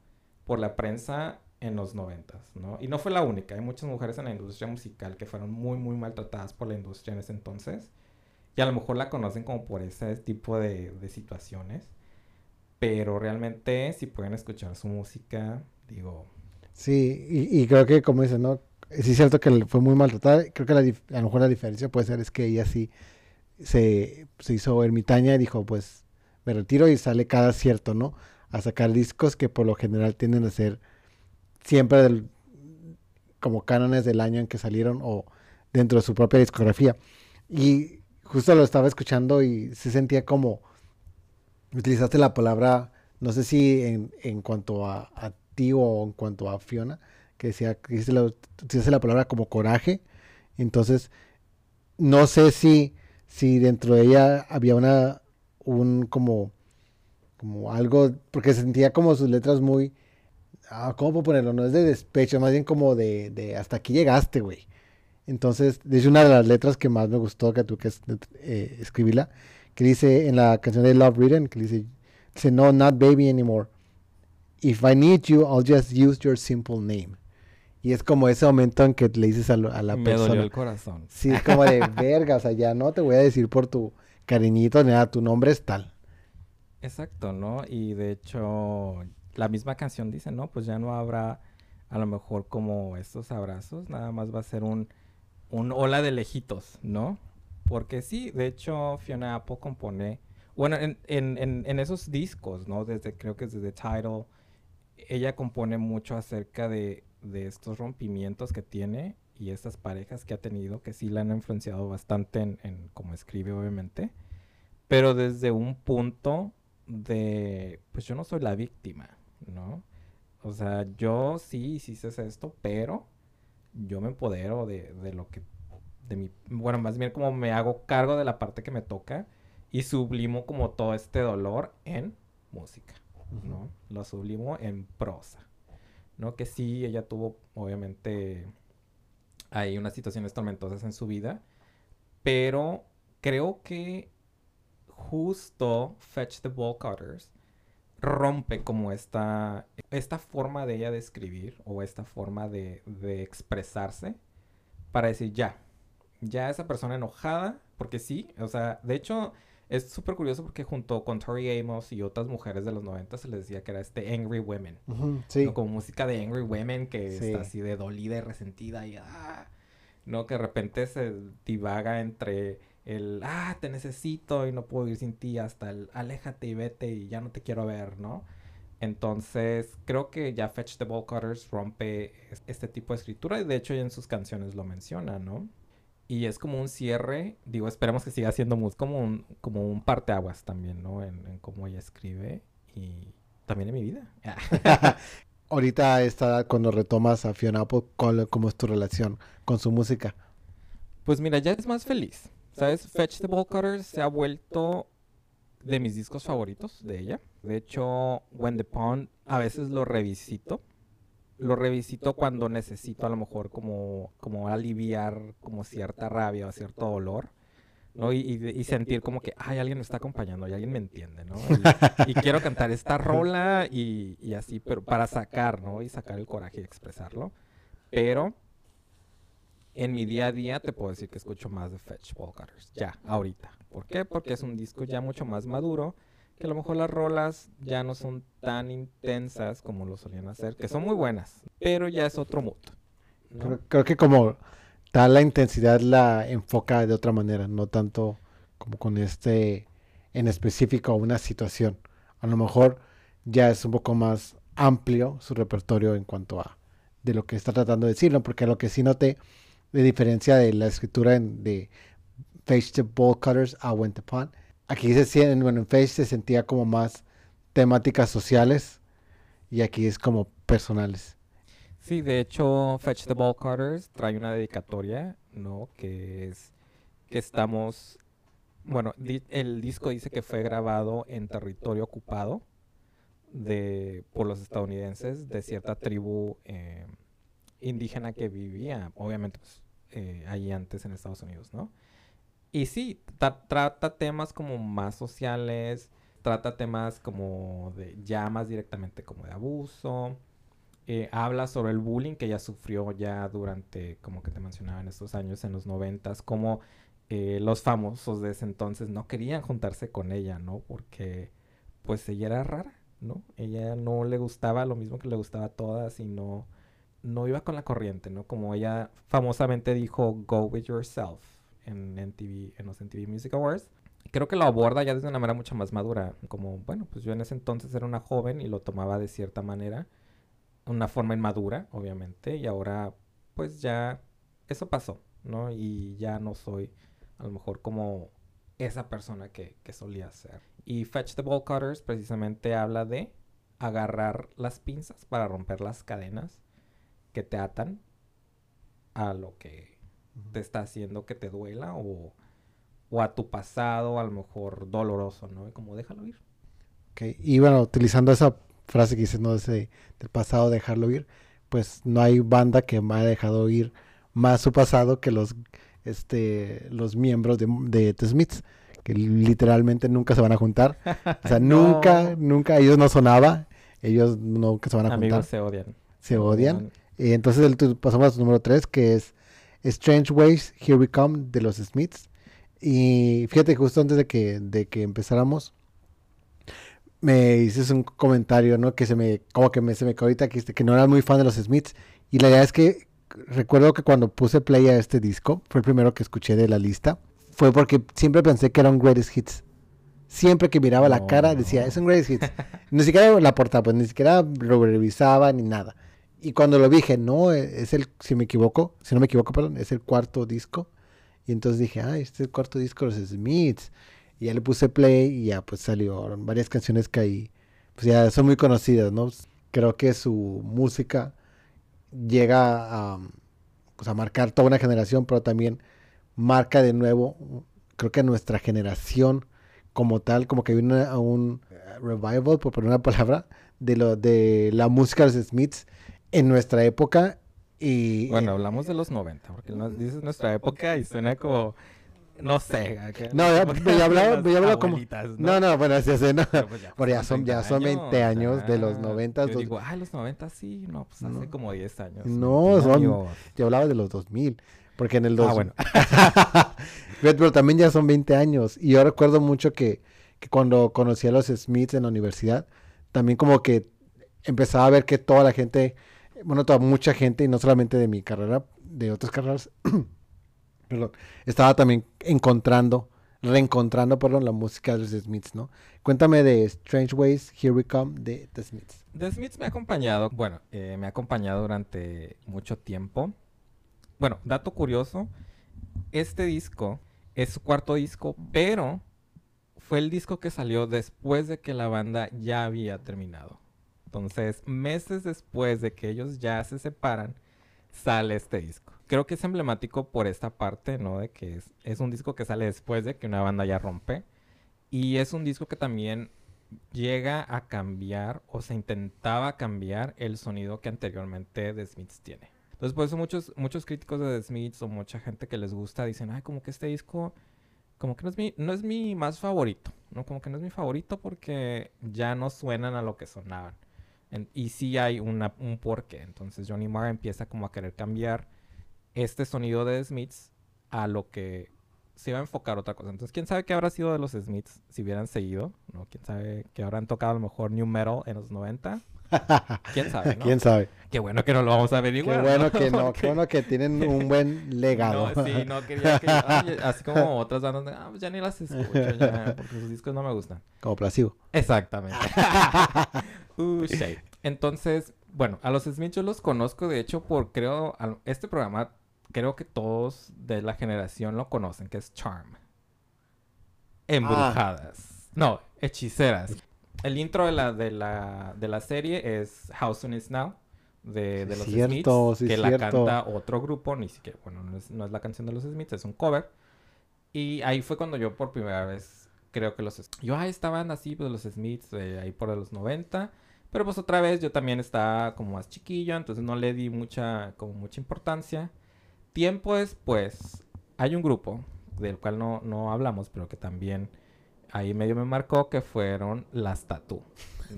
por la prensa en los noventas, ¿no? Y no fue la única. Hay muchas mujeres en la industria musical que fueron muy, muy maltratadas por la industria en ese entonces. Y a lo mejor la conocen como por ese tipo de, de situaciones. Pero realmente, si pueden escuchar su música, digo, Sí, y, creo que como dices, ¿no? Sí es cierto que fue muy maltratada. Creo que la, a lo mejor la diferencia puede ser es que ella sí se, se hizo ermitaña y dijo, pues me retiro y sale cada cierto, ¿no? A sacar discos que por lo general tienden a ser siempre del, como cánones del año en que salieron o dentro de su propia discografía. Y justo lo estaba escuchando y se sentía como Utilizaste la palabra, no sé si en, en cuanto a, a ti o en cuanto a Fiona, que decía que dice la, utilizaste la palabra como coraje. Entonces, no sé si, si dentro de ella había una, un como, como algo, porque sentía como sus letras muy, ah, ¿cómo puedo ponerlo? No es de despecho, más bien como de, de hasta aquí llegaste, güey. Entonces, es una de las letras que más me gustó que tú que eh, escribirla, que dice en la canción de Love Written, que dice, dice, no, not baby anymore. If I need you, I'll just use your simple name. Y es como ese momento en que le dices a, a la Me persona. dolió el corazón. Sí, es como de verga, o sea, ya no te voy a decir por tu cariñito nada, tu nombre es tal. Exacto, ¿no? Y de hecho, la misma canción dice, ¿no? Pues ya no habrá a lo mejor como estos abrazos, nada más va a ser un, un hola de lejitos, ¿no? Porque sí, de hecho, Fiona Apple compone, bueno, en, en, en, en esos discos, ¿no? Desde, creo que desde Tidal, ella compone mucho acerca de, de estos rompimientos que tiene y estas parejas que ha tenido, que sí la han influenciado bastante en, en cómo escribe, obviamente, pero desde un punto de, pues yo no soy la víctima, ¿no? O sea, yo sí hice esto, pero yo me empodero de, de lo que, de mi, bueno, más bien como me hago cargo de la parte que me toca y sublimo como todo este dolor en música, ¿no? Lo sublimo en prosa, ¿no? Que sí, ella tuvo, obviamente, hay unas situaciones tormentosas en su vida, pero creo que justo Fetch the Ball Cutters rompe como esta, esta forma de ella de escribir o esta forma de, de expresarse para decir ya, ya esa persona enojada, porque sí, o sea, de hecho es súper curioso porque junto con Tori Amos y otras mujeres de los 90 se les decía que era este Angry Women, Ujú, sí. ¿no? como música de Angry Women que Sí. está así de dolida y resentida y ah, no que de repente se divaga entre el ah te necesito y no puedo vivir sin ti hasta el aléjate y vete y ya no te quiero ver, ¿no? Entonces, creo que ya Fetch the Ball Cutters rompe es- este tipo de escritura y de hecho ella en sus canciones lo menciona, ¿no? Y es como un cierre, digo, esperemos que siga siendo música, como un, como un parteaguas también, ¿no? En, en cómo ella escribe y también en mi vida. Ahorita a esta edad, cuando retomas a Fiona Apple, ¿cuál- ¿cómo es tu relación con su música? Pues mira, ya es más feliz. ¿Sabes? Fetch the Ball Cutters se ha vuelto de mis discos favoritos de ella. De hecho, When the Pond a veces lo revisito. Lo revisito cuando necesito a lo mejor como, como aliviar como cierta rabia o cierto dolor. ¿no? Y, y- y sentir como que, ay, alguien me está acompañando y alguien me entiende, ¿no? Y, y quiero cantar esta rola y, así, pero para sacar, ¿no? Y sacar el coraje y expresarlo. Pero en mi día a día te puedo decir que escucho más de Fetch Cutters, ya, ahorita. ¿Por qué? Porque es un disco ya mucho más maduro, que a lo mejor las rolas ya no son tan intensas como lo solían hacer, que son muy buenas, pero ya es otro mood. Creo, que como tal la intensidad la enfoca de otra manera, no tanto como con este en específico una situación. A lo mejor ya es un poco más amplio su repertorio en cuanto a de lo que está tratando de decir, ¿no? Porque lo que sí noté, de diferencia de la escritura en, de Face the Ball Cutters a Went Pond, aquí se siente, bueno, en Face se sentía como más temáticas sociales y aquí es como personales. Sí, de hecho, Fetch the Ball Cutters trae una dedicatoria, ¿no? Que es que estamos, bueno, el disco dice que fue grabado en territorio ocupado de, por los estadounidenses de cierta tribu eh, indígena que vivía, obviamente, pues, eh, ahí antes en Estados Unidos, ¿no? Y sí, tra- trata temas como más sociales, trata temas como de, ya más directamente como de abuso, eh, habla sobre el bullying que ella sufrió ya durante, como que te mencionaba en estos años, en los noventas, como eh, los famosos de ese entonces no querían juntarse con ella, ¿no? Porque pues ella era rara, ¿no? Ella no le gustaba lo mismo que le gustaba a todas y no, no iba con la corriente, ¿no? Como ella famosamente dijo, go with yourself en, MTV, en los MTV Music Awards. Creo que lo aborda ya desde una manera mucho más madura, como, bueno, pues yo en ese entonces era una joven y lo tomaba de cierta manera una forma inmadura, obviamente, y ahora pues ya eso pasó, ¿no? Y ya no soy a lo mejor como esa persona que, que solía ser. Y Fetch the Ball Cutters precisamente habla de agarrar las pinzas para romper las cadenas que te atan a lo que te está haciendo que te duela o, o a tu pasado a lo mejor doloroso, ¿no? Y como déjalo ir. Ok, Y bueno, utilizando esa frase que dices, ¿no? Ese, del pasado, dejarlo ir, pues no hay banda que me haya dejado ir más su pasado que los, este, los miembros de, de The Smiths, que literalmente nunca se van a juntar. O sea, No. nunca, nunca, ellos no sonaba, ellos nunca se van a Amigos juntar, se odian. se odian. Y entonces el, pasamos al número 3, que es Strange Ways, Here We Come, de los Smiths. Y fíjate, justo antes de que, de que empezáramos, me hiciste un comentario, ¿no? Que se me, como que me, se me quedó ahorita que, dijiste que no eras muy fan de los Smiths. Y la verdad es que recuerdo que cuando puse play a este disco, fue el primero que escuché de la lista, fue porque siempre pensé que era un Greatest Hits. Siempre que miraba la cara decía, es un Greatest Hits. ni siquiera la portada, pues ni siquiera lo revisaba ni nada. Y cuando lo vi, dije, no, e- es el, si me equivoco, si no me equivoco, perdón, es el cuarto disco. Y entonces dije, ah, este es el cuarto disco de los Smiths. Y ya le puse play y ya pues salieron varias canciones que ahí, pues ya son muy conocidas, ¿no? Creo que su música llega a, pues, a marcar toda una generación, pero también marca de nuevo, creo que nuestra generación como tal, como que hay una- un revival, por poner una palabra, de, lo, de la música de los Smiths en nuestra época. Y Bueno, hablamos de los 90, porque nos dices nuestra época y suena como, no sé. No, ya- ya hablaba- ya hablaba como- No, no, bueno, así es, no. Pero pues ya Pero ya pasaron son, ya 30 son 20 años de los ah, 90. Yo dos- digo, ah, los 90 sí, no, pues hace No. como 10 años. No, son- amigos. Yo hablaba de los 2000, porque en el 2000... Ah, bueno. Pero pero también ya son 20 años. Y yo recuerdo mucho que, que cuando conocí a los Smiths en la universidad, también como que empezaba a ver que toda la gente, bueno, toda mucha gente, y no solamente de mi carrera, de otras carreras, perdón, estaba también encontrando, reencontrando, perdón, la música de los Smiths, ¿no? Cuéntame de Strange Ways, Here We Come, de The Smiths. The Smiths me ha acompañado, bueno, eh, me ha acompañado durante mucho tiempo. Bueno, dato curioso, este disco es su cuarto disco, pero fue el disco que salió después de que la banda ya había terminado. Entonces, meses después de que ellos ya se separan, sale este disco. Creo que es emblemático por esta parte, ¿no? De que es, es un disco que sale después de que una banda ya rompe. Y es un disco que también llega a cambiar o se intentaba cambiar el sonido que anteriormente The Smiths tiene. Entonces, por eso muchos, muchos críticos de The Smiths o mucha gente que les gusta dicen, ay, como que este disco, como que no es mi, no es mi más favorito, ¿no? Como que no es mi favorito porque ya no suenan a lo que sonaban. Y sí hay una, un porqué. Entonces Johnny Marr empieza como a querer cambiar este sonido de Smiths a lo que se iba a enfocar otra cosa. Entonces, quién sabe qué habrá sido de los Smiths si hubieran seguido, ¿no? Quién sabe que habrán tocado a lo mejor New Metal en los 90. Quién sabe, ¿no? ¿Quién sabe? Qué bueno que no lo vamos a Qué averiguar. bueno que no, qué bueno que tienen un buen legado. No, sí, no quería que... ay, así como otras bandas, de, ah, pues ya ni las escucho ya, porque sus discos no me gustan. Como placebo. Exactamente. uh, shade. Entonces, bueno, a los Smiths yo los conozco, de hecho, por creo, este programa, creo que todos de la generación lo conocen, que es Charm. Embrujadas. No, hechiceras. El intro de la, de la, de la serie es How Soon Is Now, de, de Sí, los cierto, Smiths, sí, que la canta otro grupo, ni siquiera, bueno, no es, no es la canción de los Smiths, es un cover. Y ahí fue cuando yo por primera vez creo que los... Yo, ah, esta banda así, pues los Smiths, eh, ahí por los 90. Pero pues otra vez yo también estaba como más chiquillo, entonces no le di mucha, como mucha importancia. Tiempo después, hay un grupo del cual no, no hablamos, pero que también ahí medio me marcó, que fueron las Tattoo.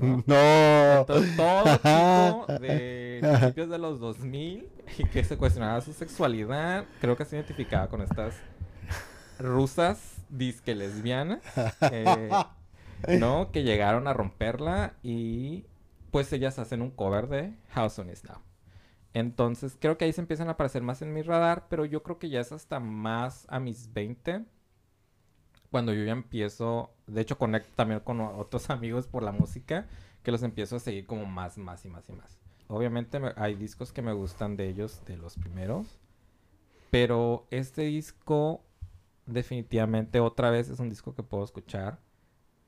¿no? No. Entonces, todo chico de principios de los 2000 y que se cuestionaba su sexualidad, creo que se identificaba con estas rusas disque lesbianas, eh, ¿no? Que llegaron a romperla y pues ellas hacen un cover de How Soon Is Now. Entonces, creo que ahí se empiezan a aparecer más en mi radar, pero yo creo que ya es hasta más a mis 20 cuando yo ya empiezo, de hecho conecto también con otros amigos por la música, que los empiezo a seguir como más, más y más y más. Obviamente me- hay discos que me gustan de ellos, de los primeros, pero este disco definitivamente otra vez es un disco que puedo escuchar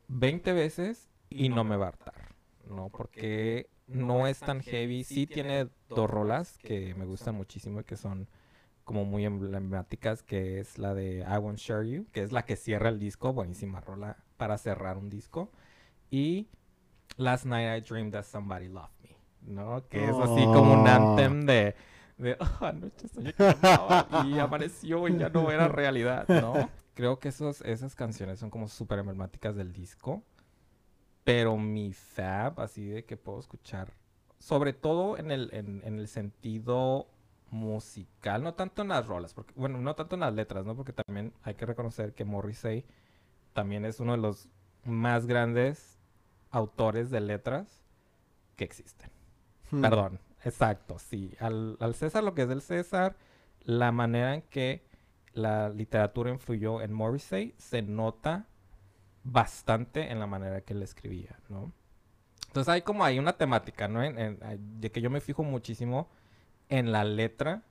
20 veces y no me va a hartar, ¿no? Porque no es tan heavy. Sí tiene dos rolas que me gustan muchísimo y que son como muy emblemáticas, que es la de I Won't Share You, que es la que cierra el disco, buenísima rola para cerrar un disco. Y Last Night I Dreamed That Somebody Loved Me, ¿no? Que es así como un anthem de, de oh, anoche soñé que y apareció y ya no era realidad, ¿no? Creo que esos, esas canciones son como súper emblemáticas del disco. Pero mi fab, así de que puedo escuchar, sobre todo en el, en, en el sentido musical, no tanto en las rolas, porque, bueno, no tanto en las letras, ¿no? Porque también hay que reconocer que Morrissey también es uno de los más grandes autores de letras que existen. Hmm. Perdón, exacto, sí. Al, al César lo que es del César, la manera en que la literatura influyó en Morrissey se nota bastante en la manera que él escribía, ¿no? Entonces hay como hay una temática, ¿no? de que yo me fijo muchísimo en la letra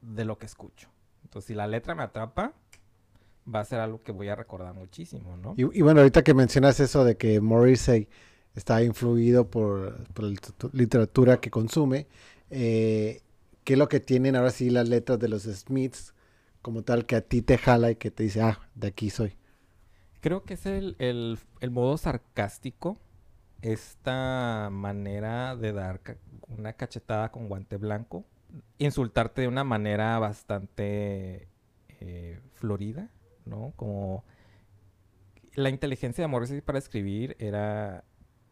de lo que escucho. Entonces si la letra me atrapa, va a ser algo que voy a recordar muchísimo, ¿no? Y, bueno, ahorita que mencionas eso de que Morrissey está influido por, la literatura que consume, eh, ¿qué es lo que tienen ahora sí las letras de los Smiths como tal que a ti te jala y que te dice, ah, de aquí soy? Creo que es el, el, el modo sarcástico, esta manera de dar una cachetada con guante blanco, insultarte de una manera bastante eh, florida, ¿no? Como la inteligencia de Morrissey para escribir era,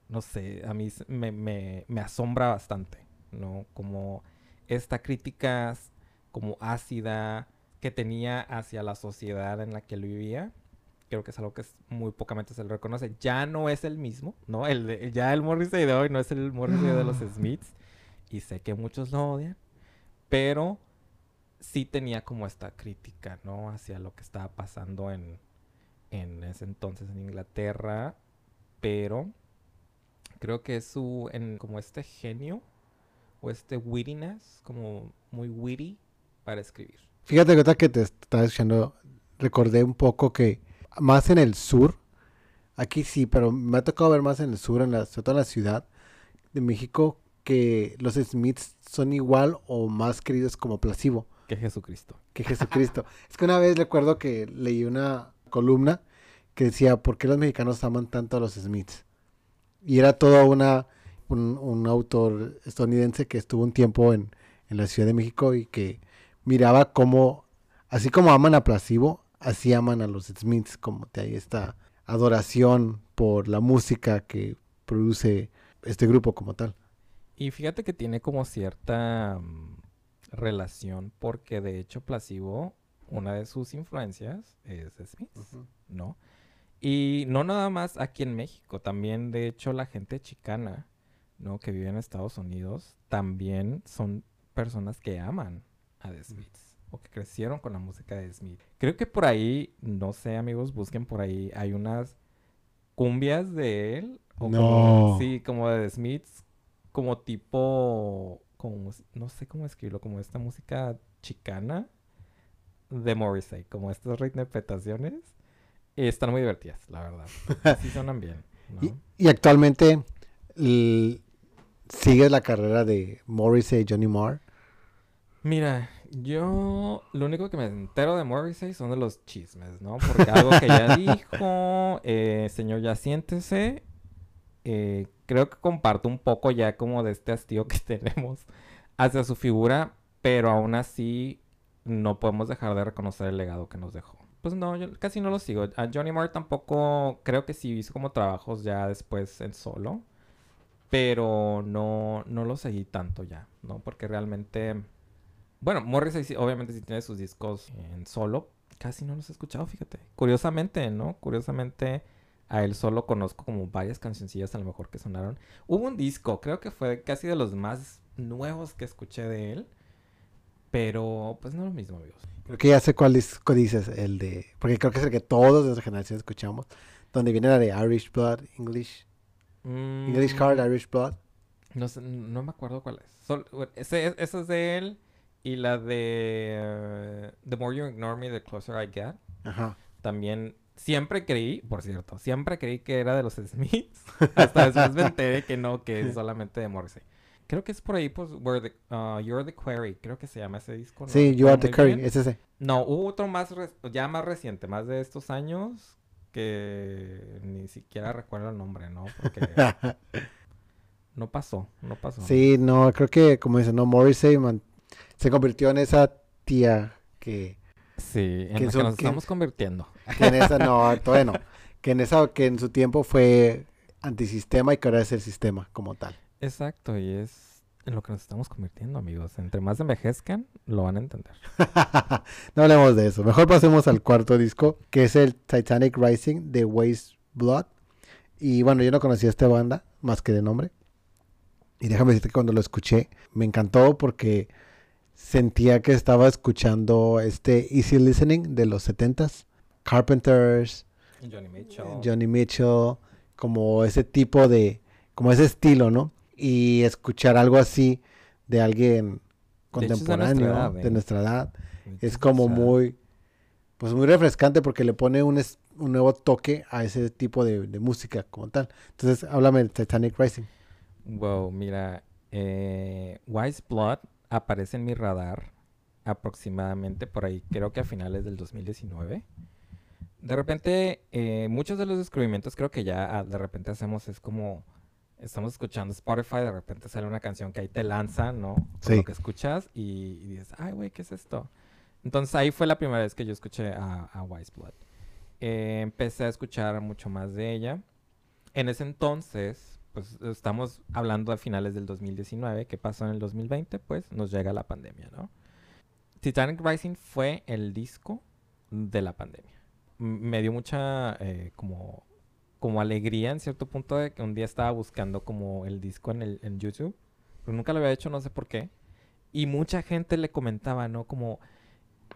no sé, a mí me, me, me asombra bastante, ¿no? Como esta crítica como ácida que tenía hacia la sociedad en la que él vivía creo que es algo que es muy pocamente se le reconoce. Ya no es el mismo, ¿no? El ya el Morrissey de hoy no es el Morrissey de los Smiths. Y sé que muchos lo odian. Pero sí tenía como esta crítica, ¿no? Hacia lo que estaba pasando en, en ese entonces en Inglaterra. Pero creo que es su, en, como este genio o este wittiness, como muy witty para escribir. Fíjate que que te estaba escuchando, recordé un poco que más en el sur. Aquí sí, pero me ha tocado ver más en el sur, en la, en la ciudad de México, que los Smiths son igual o más queridos como Placebo. Que Jesucristo. Que Jesucristo. es que una vez recuerdo que leí una columna que decía, ¿por qué los mexicanos aman tanto a los Smiths? Y era todo una, un, autor estadounidense que estuvo un tiempo en, en, la Ciudad de México y que miraba cómo, así como aman a Placebo, así aman a los Smiths, como te hay esta adoración por la música que produce este grupo como tal. Y fíjate que tiene como cierta mm, relación porque de hecho Placebo, una de sus influencias es Smith, ¿no? Y no nada más aquí en México, también de hecho la gente chicana, ¿no? Que vive en Estados Unidos, también son personas que aman a The Smiths o que crecieron con la música de Smith. Creo que por ahí, no sé amigos, busquen por ahí, hay unas cumbias de él. O no. sí, como de Smith, como tipo, como, no sé cómo escribirlo, como esta música chicana de Morrissey, como estas reinterpretaciones. están muy divertidas, la verdad. Sí sonan bien. Y, actualmente sigue la carrera de Morrissey Johnny Marr. Mira, yo lo único que me entero de Morrissey son de los chismes, ¿no? Porque algo que ya dijo, eh, señor, ya siéntese. Eh, creo que comparto un poco ya como de este hastío que tenemos hacia su figura, pero aún así no podemos dejar de reconocer el legado que nos dejó. Pues no, yo casi no lo sigo. A Johnny Marr tampoco, creo que sí hizo como trabajos ya después en solo, pero no, no lo seguí tanto ya, ¿no? Porque realmente bueno, Morrissey obviamente sí tiene sus discos en solo. Casi no los he escuchado, fíjate. Curiosamente, ¿no? Curiosamente, a él solo conozco como varias cancioncillas a lo mejor que sonaron. Hubo un disco, creo que fue casi de los más nuevos que escuché de él. Pero, pues no lo mismo, amigos. Creo que ya sé cuál disco dices, el de... Porque creo que es el que todos de nuestra generación escuchamos. Donde viene la de Irish Blood, English... English Card, mm. Irish Blood. No, sé, no me acuerdo cuál es. ese, ese es de él. Y la de The More You Ignore Me, The Closer I Get. Ajá. También Siempre creí, por cierto, siempre creí que era de los Smiths. Hasta después me enteré que no, que es solamente de Morrissey. Creo que es por ahí, pues, Where the, uh, You're the Query. Creo que se llama ese disco. ¿no? Sí, You Are the bien. es ese. No, hubo otro más, ya más reciente, más de estos años, que ni siquiera recuerdo el nombre, ¿no? Porque no pasó, no pasó. Sí, no, creo que, como dicen, no, Morrissey man, se convirtió en esa tía que, Sí, en Que la que nos que- estamos convirtiendo. Que en esa, no, todavía no, que en esa, que en su tiempo fue antisistema y que ahora es el sistema como tal. Exacto, y es en lo que nos estamos convirtiendo, amigos. Entre más envejezcan, lo van a entender. no hablemos de eso. Mejor pasemos al cuarto disco, que es el Titanic Rising de Waste Blood. Y bueno, yo no conocía esta banda más que de nombre. Y déjame decirte que cuando lo escuché, me encantó porque sentía que estaba escuchando este Easy Listening de los 70s. Carpenters, Johnny Mitchell. Johnny Mitchell, como ese tipo de, como ese estilo, ¿no? Y escuchar algo así de alguien es de nuestra contemporáneo, edad, de nuestra edad, es como muy, pues muy refrescante porque le pone un, es- un nuevo toque a ese tipo de, de música como tal. Entonces, háblame de Titanic Rising. Wow, mira, eh, Wise Blood aparece en mi radar aproximadamente por ahí, creo que a finales del 2019. De repente, eh, muchos de los descubrimientos creo que ya ah, de repente hacemos es como, estamos escuchando Spotify, de repente sale una canción que ahí te lanza, ¿no? Sí. lo que escuchas y, y dices, ay, güey, ¿qué es esto? Entonces ahí fue la primera vez que yo escuché a, a Wise Blood. Eh, empecé a escuchar mucho más de ella. En ese entonces, pues estamos hablando a finales del 2019. ¿Qué pasó en el 2020? Pues nos llega la pandemia, ¿no? Titanic Rising fue el disco de la pandemia. Me dio mucha eh, como, como alegría en cierto punto de que un día estaba buscando como el disco en, el, en YouTube. Pero nunca lo había hecho, no sé por qué. Y mucha gente le comentaba, ¿no? Como,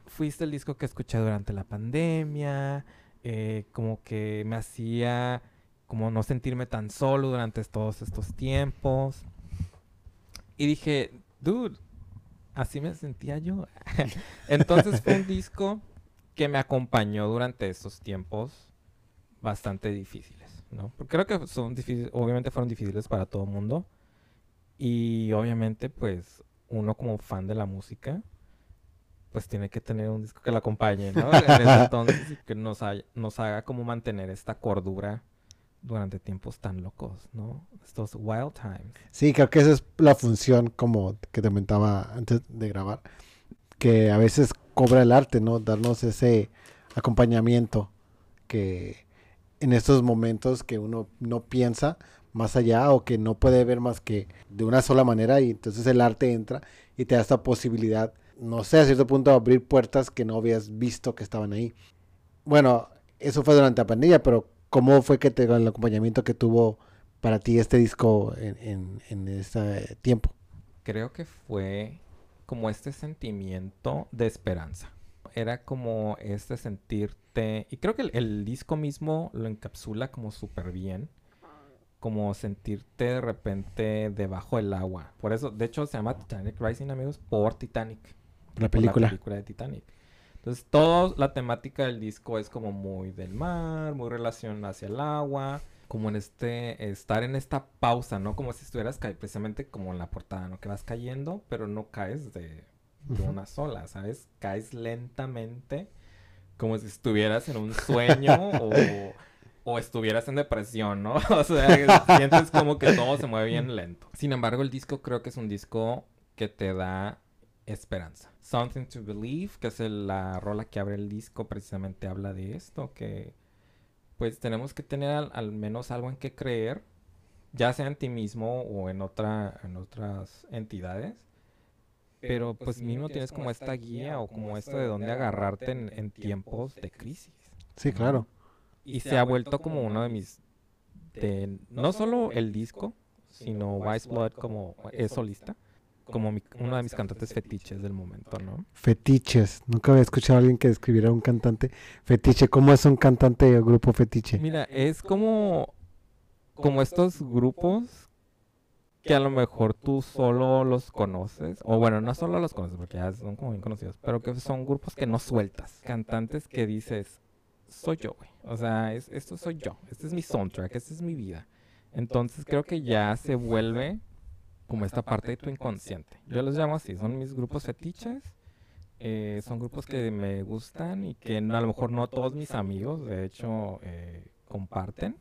fuiste el disco que escuché durante la pandemia, eh, como que me hacía como no sentirme tan solo durante todos estos tiempos. Y dije, dude, así me sentía yo. Entonces fue un disco que me acompañó durante estos tiempos bastante difíciles, ¿no? Porque creo que son difíciles, obviamente fueron difíciles para todo el mundo. Y obviamente, pues, uno como fan de la música, pues tiene que tener un disco que lo acompañe, ¿no? En ese entonces y que nos, hay- nos haga como mantener esta cordura durante tiempos tan locos, ¿no? Estos wild times. Sí, creo que esa es la función como que te comentaba antes de grabar, que a veces cobra el arte, ¿no? Darnos ese acompañamiento que en estos momentos que uno no piensa más allá o que no puede ver más que de una sola manera y entonces el arte entra y te da esta posibilidad, no sé, a cierto punto abrir puertas que no habías visto que estaban ahí. Bueno, eso fue durante la pandemia, pero ¿cómo fue que te, el acompañamiento que tuvo para ti este disco en, en, en ese tiempo? Creo que fue como este sentimiento de esperanza. Era como este sentirte, y creo que el, el disco mismo lo encapsula como súper bien, como sentirte de repente debajo del agua. Por eso, de hecho, se llama Titanic Rising, amigos, por Titanic. La película. la película de Titanic. Entonces, toda la temática del disco es como muy del mar, muy relación hacia el agua, como en este, estar en esta pausa, ¿no? Como si estuvieras precisamente como en la portada, ¿no? Que vas cayendo, pero no caes de, de una sola, ¿sabes? Caes lentamente, como si estuvieras en un sueño o, o estuvieras en depresión, ¿no? O sea, sientes como que todo se mueve bien lento. Sin embargo, el disco creo que es un disco que te da esperanza. Something to Believe, que es el- la rola que abre el disco, precisamente habla de esto, que pues tenemos que tener al, al menos algo en que creer, ya sea en ti mismo o en, otra, en otras entidades. Pero pues mismo tienes como esta guía o como esto de dónde agarrarte en, en tiempos de crisis. Sí, claro. Y se ha vuelto como uno de mis... De, no solo el disco, sino Wise Blood como es solista, como mi- uno de mis cantantes fetiches del momento, ¿no? Fetiches. Nunca había escuchado a alguien que describiera un cantante fetiche. ¿Cómo es un cantante o grupo fetiche? Mira, es como, como estos grupos que a lo mejor tú solo los conoces, o bueno, no solo los conoces porque ya son como bien conocidos, pero que son grupos que no sueltas, cantantes que dices, soy yo, güey. O sea, es, esto soy yo. Este es mi soundtrack, esta es mi vida. Entonces creo que ya se vuelve como esta parte de tu inconsciente. Yo los llamo así, son mis grupos fetiches. Eh, son grupos que me gustan y que a lo mejor no todos mis amigos, de hecho, eh, comparten,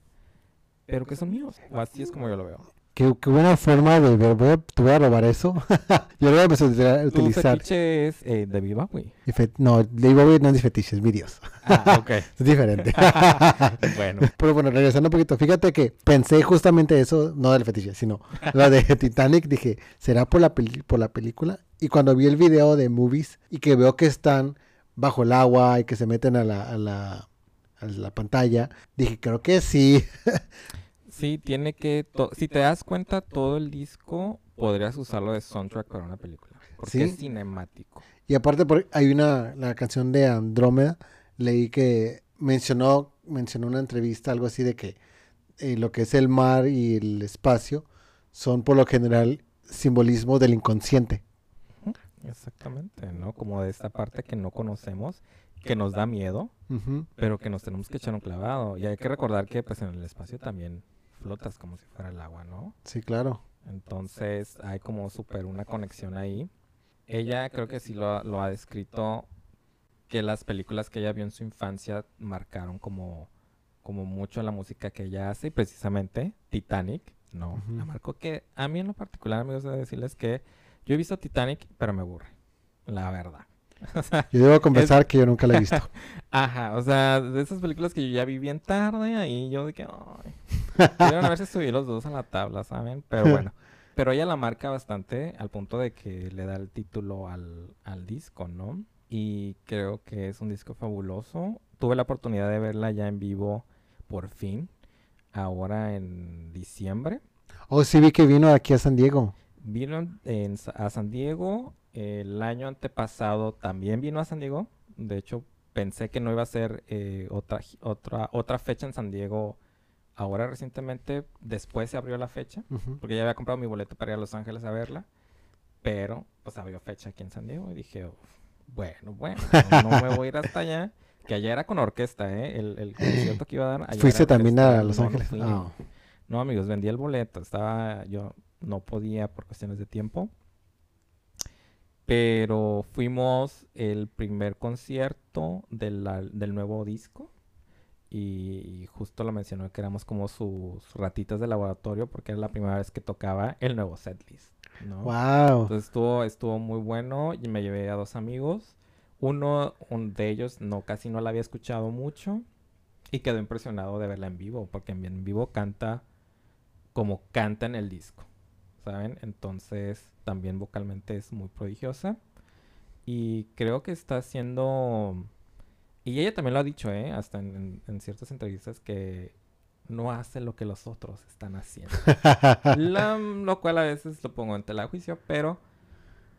pero que son míos. Así es como yo lo veo. Qué, qué buena forma de ver. Voy a, te voy a robar eso. Yo lo voy a empezar a Tu utilizar. fetiche es eh, David Bowie. No, David Bowie no es fetiche, es mi Dios. Ah, ok. Es diferente. bueno. Pero bueno, regresando un poquito, fíjate que pensé justamente eso, no del fetiche, sino la de Titanic, dije, ¿será por la, peli- por la película? Y cuando vi el video de movies y que veo que están bajo el agua y que se meten a la, a la, a la pantalla, dije, creo que sí. Sí, tiene que... si te das cuenta, todo el disco podrías usarlo de soundtrack para una película. Porque Sí. es cinemático. Y aparte por- hay una, la canción de Andrómeda, leí que mencionó, mencionó una entrevista, algo así de que eh, lo que es el mar y el espacio son por lo general simbolismo del inconsciente. Exactamente, ¿no? Como de esta parte que no conocemos, que nos da miedo, pero que nos tenemos que echar un clavado. Y hay que recordar que pues en el espacio también flotas como si fuera el agua, ¿no? Sí, claro. Entonces hay como súper una conexión ahí. Ella creo que sí lo, ha- lo ha descrito que las películas que ella vio en su infancia marcaron como, como mucho la música que ella hace y precisamente Titanic, no, la marcó que a mí en lo particular, amigos, de decirles que yo he visto Titanic, pero me aburre, la verdad. O sea, Yo debo confesar que yo nunca la he visto. Ajá, o sea, de esas películas que yo ya vi bien tarde, ahí yo de que, ay, pudieron haberse subido los dos a la tabla, ¿saben? Pero bueno, pero ella la marca bastante al punto de que le da el título al, al disco, ¿no? Y creo que es un disco fabuloso. Tuve la oportunidad de verla ya en vivo por fin, ahora en diciembre. Oh, sí vi que vino aquí a San Diego. Vino en- en a San Diego. El año antepasado también vino a San Diego. De hecho, pensé que no iba a ser eh, otra, otra, otra fecha en San Diego. Ahora recientemente, después se abrió la fecha. Porque ya había comprado mi boleto para ir a Los Ángeles a verla. Pero, pues abrió fecha aquí en San Diego. Y dije, "Uf, bueno, bueno, no me voy a ir hasta allá. Que allá era con orquesta, ¿eh? El, el concierto que iba a dar. ¿Fuiste también a Los No, no Ángeles? fui. Ah. No, amigos, vendí el boleto. Estaba, yo no podía por cuestiones de tiempo. Pero fuimos el primer concierto de la- del nuevo disco. Y, y justo lo mencionó que éramos como sus ratitas de laboratorio porque era la primera vez que tocaba el nuevo setlist. ¿no? Wow. Entonces estuvo, estuvo muy bueno y me llevé a dos amigos. Uno un de ellos no casi no la había escuchado mucho y quedó impresionado de verla en vivo porque en, en vivo canta como canta en el disco, ¿saben? Entonces también vocalmente es muy prodigiosa y creo que está haciendo y ella también lo ha dicho, ¿eh? Hasta en, en- en ciertas entrevistas que no hace lo que los otros están haciendo. La- lo cual a veces lo pongo en tela de juicio, pero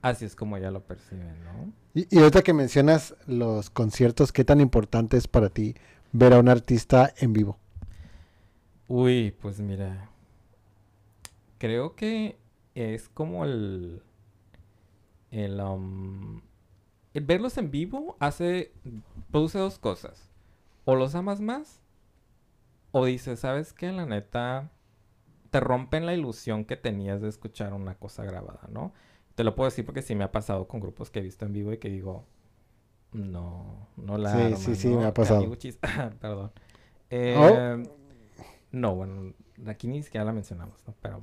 así es como ella lo percibe, ¿no? Y, y ahorita que mencionas los conciertos, ¿qué tan importante es para ti ver a un artista en vivo? Uy, pues mira, creo que es como el, el, um, el verlos en vivo hace, produce dos cosas. O los amas más, o dices, ¿sabes qué? La neta, te rompen la ilusión que tenías de escuchar una cosa grabada, ¿no? Te lo puedo decir porque sí me ha pasado con grupos que he visto en vivo y que digo, no, no la Sí, sí, sí, ¿no? me ha pasado. Perdón. Oh. Eh, No, bueno, aquí ni siquiera la mencionamos, ¿no? Pero,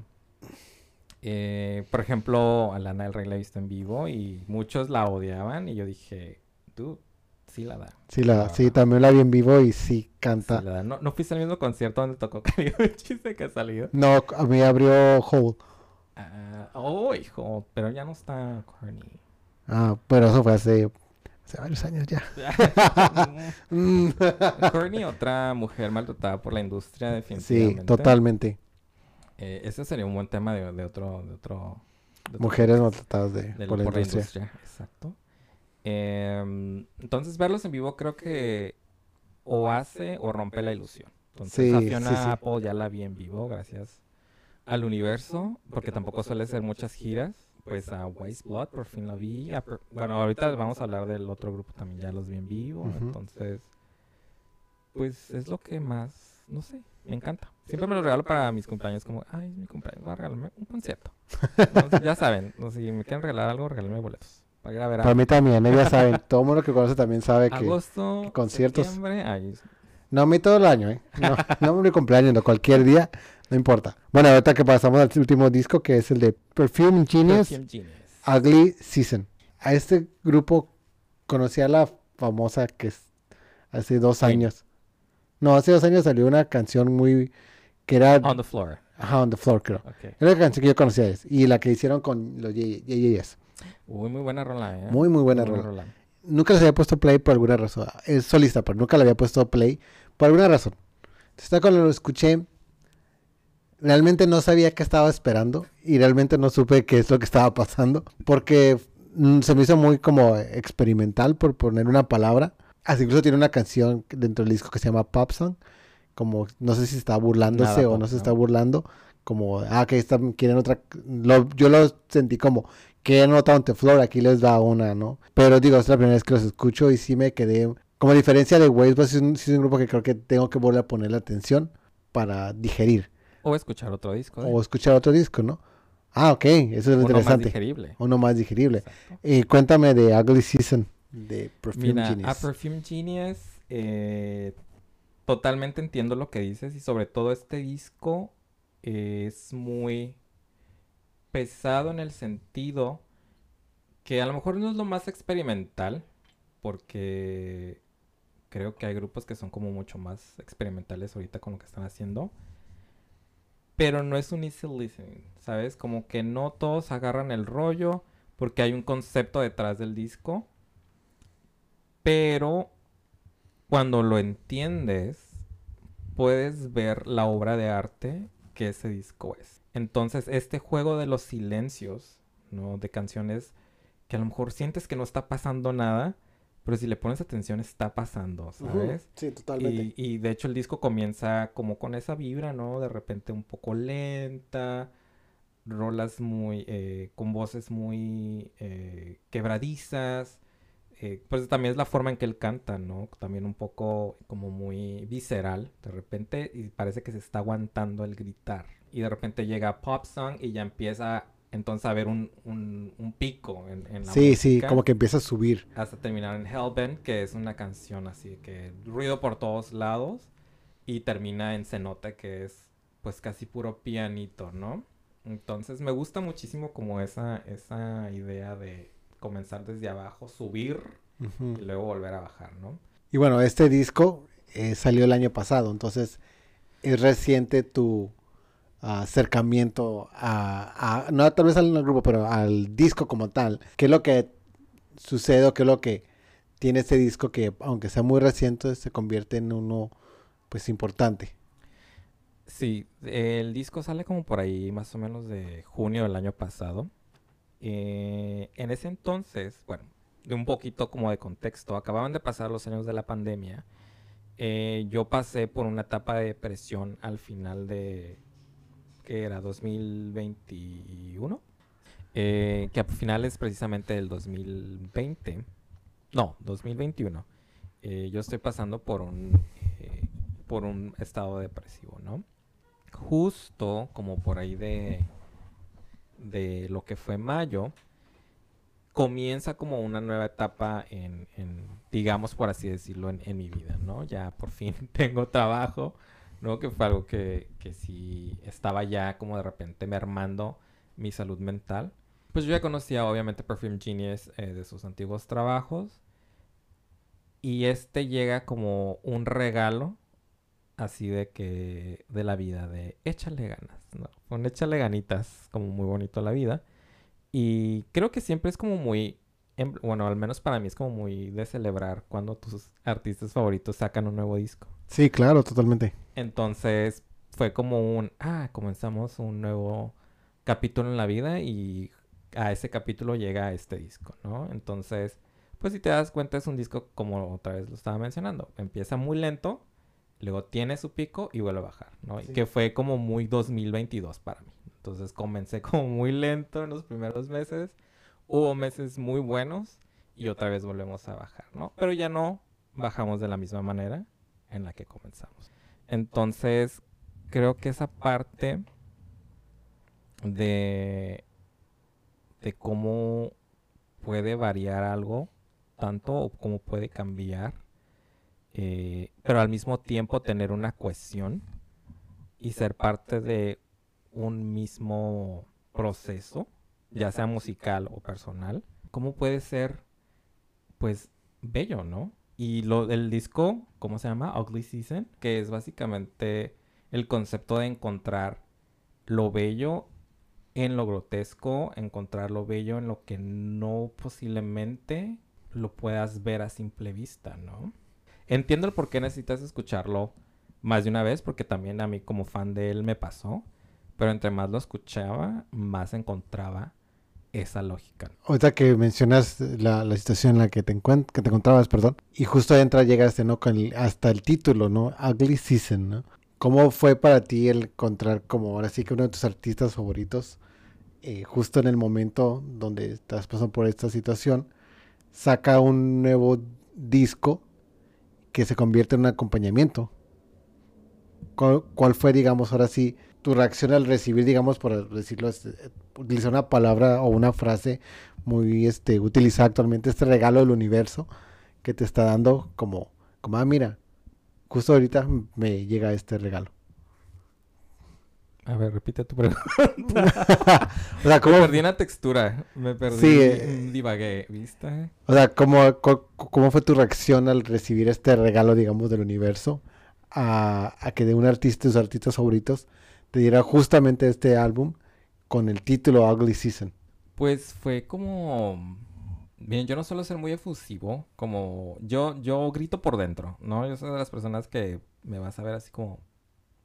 eh, por ejemplo, a Lana del Rey la he visto en vivo y muchos la odiaban y yo dije, dude, sí la da. Sí, la, Ah. sí, también la vi en vivo y sí sí canta. la da. No, no fuiste al mismo concierto donde tocó de que ha salido. No, a mí abrió Hole. Ah, oh, hijo, pero ya no está corny. Ah, pero eso fue hace, hace varios años ya. Courtney, otra mujer maltratada por la industria, sí, definitivamente. totalmente. Eh, ese sería un buen tema de, de otro, de otro, de Mujeres maltratadas de, de- por la industria. Exacto. Em, entonces, verlos en vivo creo que o hace o rompe la ilusión. Entonces, Sí, a Fiona sí. Apple ya la vi en vivo, gracias al universo, porque tampoco suele ser muchas giras. Pues a Wise Blood por fin la vi. a Per- bueno, ahorita vamos a hablar del otro grupo también, ya los vi en vivo. Entonces, pues es lo que más, no sé, me encanta. Siempre me lo regalo para mis cumpleaños, como, ay, mi cumpleaños, va a regalarme un concierto. Entonces, ya saben, no, si me quieren regalar algo, regálenme boletos. Para ir a ver a Para mí también, ¿eh? ya saben. Todo el mundo que conoce también sabe que... agosto, que conciertos. septiembre, ay, No, a mí todo el año, ¿eh? No, no mi cumpleaños, no, cualquier día, no importa. Bueno, ahorita que pasamos al último disco, que es el de Perfume Genius, Perfume Genius. Ugly Season. A este grupo conocí a la famosa que es hace dos años. No, hace dos años salió una canción muy... que era... On the floor. Ajá, On the Floor, creo. Ok. Era la canción que yo conocía. Y la que hicieron con los JJS. Uy, muy buena rola, ¿eh? Muy, muy buena rola. Nunca les había puesto play por alguna razón. Es solista, pero nunca le había puesto play por alguna razón. Entonces, cuando lo escuché, realmente no sabía qué estaba esperando y realmente no supe qué es lo que estaba pasando porque mm, se me hizo muy como experimental, por poner una palabra. Así incluso tiene una canción dentro del disco que se llama Pop Song, como no sé si está burlándose Nada o pop, no se está burlando, como, ah, que están, quieren otra, lo- yo lo sentí como, quieren otra on the floor, aquí les da una, ¿no? Pero digo, es la primera vez que los escucho y sí me quedé, como a diferencia de Waves, pues es un, sí es un grupo que creo que tengo que volver a ponerle atención para digerir O escuchar otro disco. ¿eh? o escuchar otro disco, ¿no? Ah, ok, eso es Uno más interesante. digerible. Uno más digerible. Exacto. Y cuéntame de Ugly Season, de Perfume Mira, Genius. a Perfume Genius, eh, totalmente entiendo lo que dices y sobre todo este disco es muy pesado en el sentido que a lo mejor no es lo más experimental, porque creo que hay grupos que son como mucho más experimentales ahorita con lo que están haciendo. Pero no es un easy listening, ¿sabes? Como que no todos agarran el rollo porque hay un concepto detrás del disco. Pero cuando lo entiendes, puedes ver la obra de arte que ese disco es. Entonces, este juego de los silencios, ¿no? De canciones que a lo mejor sientes que no está pasando nada, pero si le pones atención está pasando, ¿sabes? Sí, Y, y de hecho el disco comienza como con esa vibra, ¿no? De repente un poco lenta, rolas muy, eh, con voces muy eh, quebradizas. Eh, pues también es la forma en que él canta, ¿no? También un poco como muy visceral, de repente, y parece que se está aguantando el gritar. Y de repente llega Pop Song y ya empieza entonces a ver un, un, un pico en, en la Sí, sí, como que empieza a subir. hasta terminar en Hellbent, que es una canción así que ruido por todos lados y termina en Se nota que es pues casi puro pianito, ¿no? Entonces me gusta muchísimo como esa esa idea de comenzar desde abajo, subir y luego volver a bajar, ¿no? Y bueno, este disco eh, salió el año pasado, entonces es reciente tu acercamiento a, a- no tal vez al grupo, pero al disco como tal. ¿Qué es lo que sucede o qué es lo que tiene este disco que, aunque sea muy reciente, se convierte en uno pues importante? Sí, el disco sale como por ahí más o menos de junio del año pasado. Eh, en ese entonces, bueno, de un poquito como de contexto, acababan de pasar los años de la pandemia. Eh, yo pasé por una etapa de depresión al final de, ¿qué era? 2021. Eh, que a finales precisamente del 2020. No, 2021. eh, yo estoy pasando por un, eh, por un estado depresivo, ¿no? Justo como por ahí de, de lo que fue mayo, comienza como una nueva etapa en, digamos por así decirlo, en, en mi vida, ¿no? Ya por fin tengo trabajo, ¿no? Que fue algo que, que sí estaba ya como de repente mermando mi salud mental. Pues yo ya conocía obviamente Perfume Genius eh, de sus antiguos trabajos. Y este llega como un regalo así de que de la vida, de échale ganas, ¿no? Con échale ganitas, como muy bonito la vida. Y creo que siempre es como muy, em- bueno, al menos para mí es como muy de celebrar cuando tus artistas favoritos sacan un nuevo disco. Sí, claro, totalmente. Entonces fue como un, ah, comenzamos un nuevo capítulo en la vida y a ese capítulo llega este disco, ¿no? Entonces, pues si te das cuenta es un disco como otra vez lo estaba mencionando, empieza muy lento, luego tiene su pico y vuelve a bajar, ¿no? Sí. Y que fue como muy 2022 para mí. Entonces comencé como muy lento en los primeros meses, hubo meses muy buenos y otra vez volvemos a bajar, ¿no? Pero ya no bajamos de la misma manera en la que comenzamos. Entonces, creo que esa parte de, de cómo puede variar algo, tanto o cómo puede cambiar, eh, pero al mismo tiempo tener una cohesión y ser parte de un mismo proceso, ya sea musical o personal, ¿cómo puede ser, pues, bello, ¿no? Y lo del disco, ¿cómo se llama? Ugly Season, que es básicamente el concepto de encontrar lo bello en lo grotesco, encontrar lo bello en lo que no posiblemente lo puedas ver a simple vista, ¿no? Entiendo el por qué necesitas escucharlo más de una vez, porque también a mí como fan de él me pasó, pero entre más lo escuchaba, más encontraba esa lógica. Ahorita que mencionas la, situación en la que te, que te encontrabas, perdón, y justo entra, llegaste, ¿no? Con hasta el título, ¿no? Ugly Season, ¿no? ¿Cómo fue para ti el encontrar como ahora sí que uno de tus artistas favoritos, eh, justo en el momento donde estás pasando por esta situación, saca un nuevo disco que se convierte en un acompañamiento? ¿Cuál, fue, digamos, ahora sí, tu reacción al recibir, digamos, por decirlo, este, utilizar una palabra o una frase muy este, utilizada actualmente, este regalo del universo que te está dando como, como, ah, mira, justo ahorita me llega este regalo. A ver, repite tu pregunta. o sea, ¿cómo... Me perdí una textura. Me perdí. Sí, eh, divagué, ¿viste? O sea, ¿cómo, ¿cómo, fue tu reacción al recibir este regalo, digamos, del universo? A, a que de un artista, tus artistas favoritos, te diera justamente este álbum con el título Ugly Season? Pues fue como... Bien, yo no suelo ser muy efusivo, como yo, yo grito por dentro, ¿no? Yo soy de las personas que me vas a ver así como,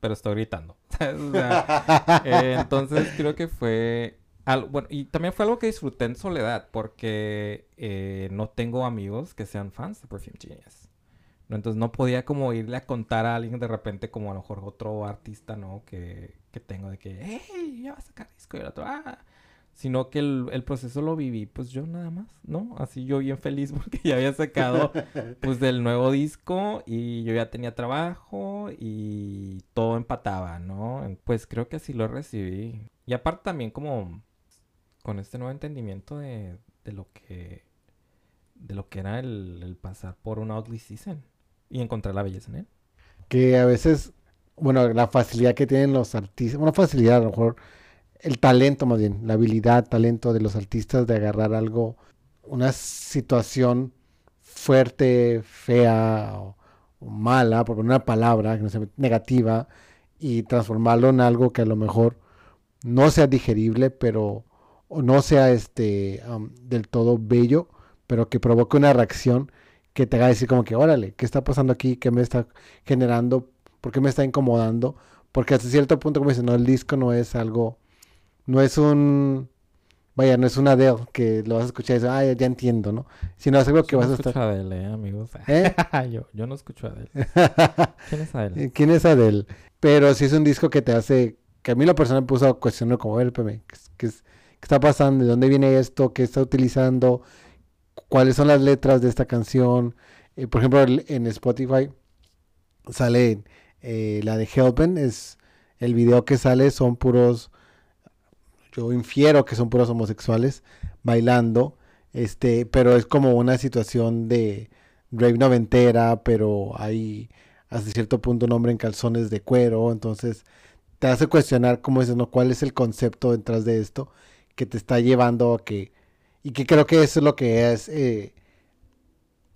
pero estoy gritando. Eh, entonces creo que fue bueno, y también fue algo que disfruté en soledad, porque eh, no tengo amigos que sean fans de Perfume Genius. Entonces no podía como irle a contar a alguien de repente como a lo mejor otro artista, ¿no? Que, que tengo de que, hey, ya va a sacar disco y el otro, ah. Sino que el, el, proceso lo viví, pues yo nada más, ¿no? Así yo bien feliz porque ya había sacado, pues, del nuevo disco y yo ya tenía trabajo y todo empataba, ¿no? Pues creo que así lo recibí. Y aparte también como con este nuevo entendimiento de, de lo que, de lo que era el, el pasar por una ugly season y encontrar la belleza en él. Que a veces, bueno, la facilidad que tienen los artistas, una facilidad a lo mejor, el talento más bien, la habilidad, talento de los artistas de agarrar algo, una situación fuerte, fea o, mala, por poner una palabra, que no sea negativa, y transformarlo en algo que a lo mejor no sea digerible, pero o no sea este del todo bello, pero que provoque una reacción que te haga decir como que, órale, ¿qué está pasando aquí? ¿Qué me está generando? ¿Por qué me está incomodando? Porque hasta cierto punto, como dicen, el disco no es algo, no es un, vaya, no es una Adele que lo vas a escuchar y dices, ah, ya, entiendo, ¿no? Sino es algo que vas a estar... escucho Adele, eh, amigos. ¿Eh? yo, yo no escucho Adele. ¿Quién es Adele? ¿Quién es Adele? Pero sí es un disco que te hace, que a mí la persona me puso a cuestionar como, a ver, ¿qué, qué, qué está pasando? ¿De dónde viene esto? ¿Qué está utilizando? cuáles son las letras de esta canción. Eh, por ejemplo, en Spotify sale eh, la de Helpen, es el video que sale son puros, yo infiero que son puros homosexuales bailando, este, pero es como una situación de rave noventera, pero hay hasta cierto punto un hombre en calzones de cuero, entonces te hace cuestionar cómo es, ¿no? ¿Cuál es el concepto detrás de esto que te está llevando a que y que creo que eso es lo que es eh,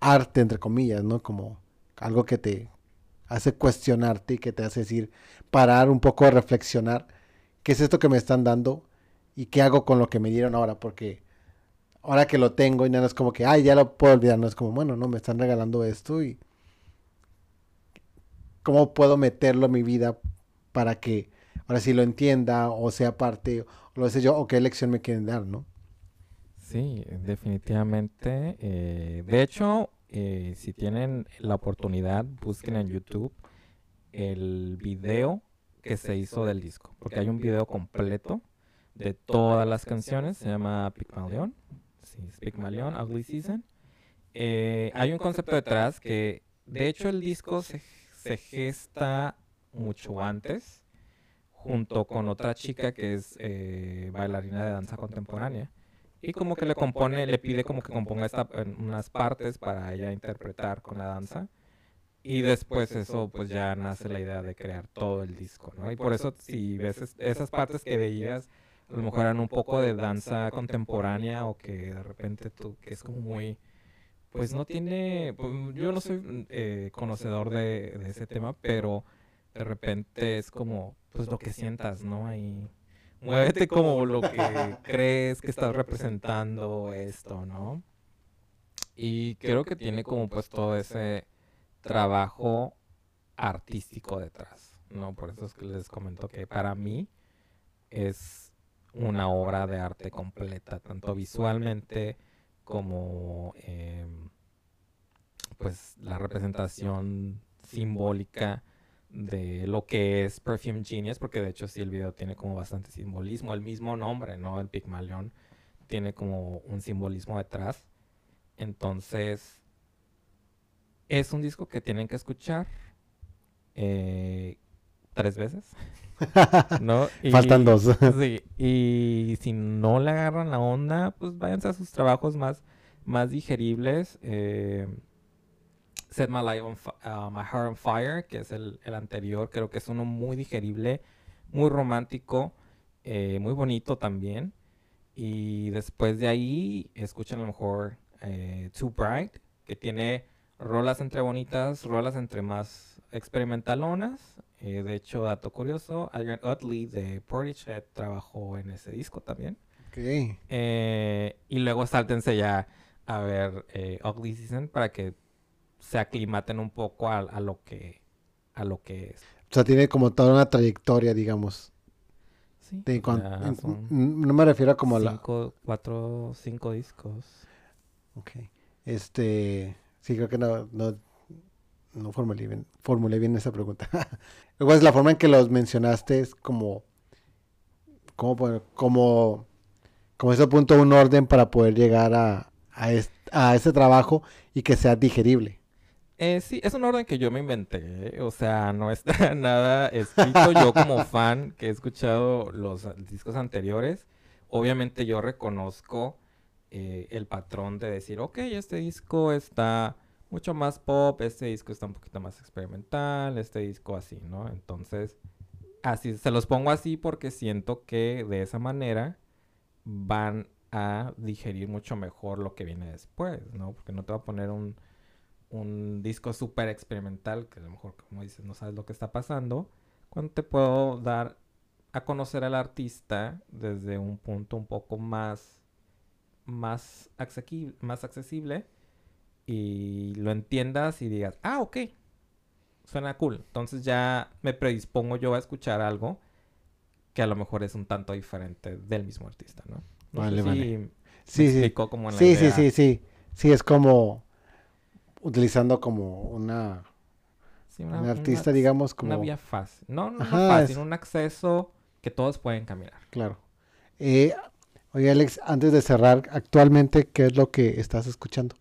arte, entre comillas, ¿no? Como algo que te hace cuestionarte y que te hace decir, parar un poco reflexionar, ¿qué es esto que me están dando? ¿Y qué hago con lo que me dieron ahora? Porque ahora que lo tengo y no es como que, ay, ya lo puedo olvidar, no es como, bueno, no, me están regalando esto y cómo puedo meterlo en mi vida para que ahora sí lo entienda o sea parte, o lo sé yo, o qué lección me quieren dar, ¿no? Sí, definitivamente. Eh, de hecho, eh, si tienen la oportunidad, busquen en YouTube el video que se hizo del disco, porque hay un video completo de todas las canciones, se llama Pygmalion, sí, Pygmalion, Ugly Season. Eh, hay un concepto detrás que, de hecho, el disco se, se gesta mucho antes, junto con otra chica que es eh, bailarina de danza contemporánea. Y como que le compone, le pide como que componga esta, unas partes para ella interpretar con la danza. Y después eso, pues ya nace la idea de crear todo el disco, ¿no? Y por eso, si ves esas partes que veías, a lo mejor eran un poco de danza contemporánea o que de repente tú, que es como muy, pues no tiene, pues, yo no soy eh, conocedor de, de, ese tema, pero de repente es como, pues lo que sientas, ¿no? Ahí, muévete como lo que crees que estás representando esto, ¿no? Y creo que tiene como pues todo ese trabajo artístico detrás, ¿no? Por eso es que les comento que para mí es una obra de arte completa, tanto visualmente como em, pues la representación simbólica de lo que es Perfume Genius, porque de hecho sí el video tiene como bastante simbolismo, el mismo nombre, ¿no? El Pygmalion tiene como un simbolismo detrás. Entonces, es un disco que tienen que escuchar eh, tres veces. ¿no? Faltan dos. sí, y si no le agarran la onda, pues váyanse a sus trabajos más, más digeribles. Eh, Set My, Life on uh, My Heart on Fire, que es el, el, anterior, creo que es uno muy digerible, muy romántico, eh, muy bonito también. Y después de ahí, escuchen a lo mejor eh, Too Bright, que tiene rolas entre bonitas, rolas entre más experimentalonas. Eh, de hecho, dato curioso, Adrian Utley de Portishead trabajó en ese disco también. Okay. Eh, y luego sáltense ya a ver eh, Ugly Season para que se aclimaten un poco a, a, lo que a lo que es. O sea, tiene como toda una trayectoria, digamos. Sí. De cuan- en- no me refiero a como a la... cuatro, cinco discos. Ok. Este... Sí, creo que no, no, no formulé bien, formulé bien esa pregunta. Luego es la forma en que los mencionaste es como... Como, poner- como, como ese punto, un orden para poder llegar a, a, est- a ese trabajo y que sea digerible. Eh, sí, es un orden que yo me inventé, o sea, no está nada escrito. Yo como fan que he escuchado los discos anteriores, obviamente yo reconozco eh, el patrón de decir, ok, este disco está mucho más pop, este disco está un poquito más experimental, este disco así, ¿no? Entonces, así, se los pongo así porque siento que de esa manera van a digerir mucho mejor lo que viene después, ¿no? Porque no te va a poner un un disco súper experimental, que a lo mejor, como dices, no sabes lo que está pasando, cuando te puedo dar a conocer al artista desde un punto un poco más, más, accesible, más accesible y lo entiendas y digas, ah, ok, suena cool. Entonces ya me predispongo yo a escuchar algo que a lo mejor es un tanto diferente del mismo artista, ¿no? No Vale, sé vale. si Sí, sí. como en la Sí, sí, idea. sí, sí. Sí, es como utilizando como una, Sí, un una- artista, una- digamos, como... Una vía fácil. No, no, no Ajá, fácil, es- un acceso que todos pueden caminar. Claro. Eh, oye, Alex, antes de cerrar, actualmente, ¿qué es lo que estás escuchando?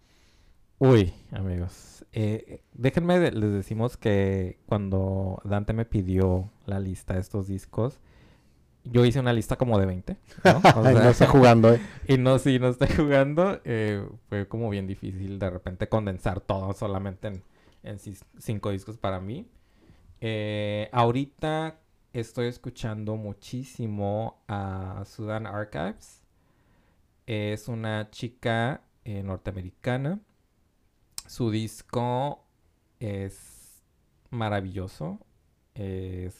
Uy, amigos. eh, déjenme, de- les decimos que cuando Dante me pidió la lista de estos discos, yo hice una lista como de 20, ¿no? O no está jugando, ¿eh? y no, sí, no estoy jugando. eh, fue como bien difícil de repente condensar todo solamente en, cinco discos para mí. Eh, ahorita estoy escuchando muchísimo a Sudan Archives. Es una chica eh, norteamericana. Su disco es maravilloso. Es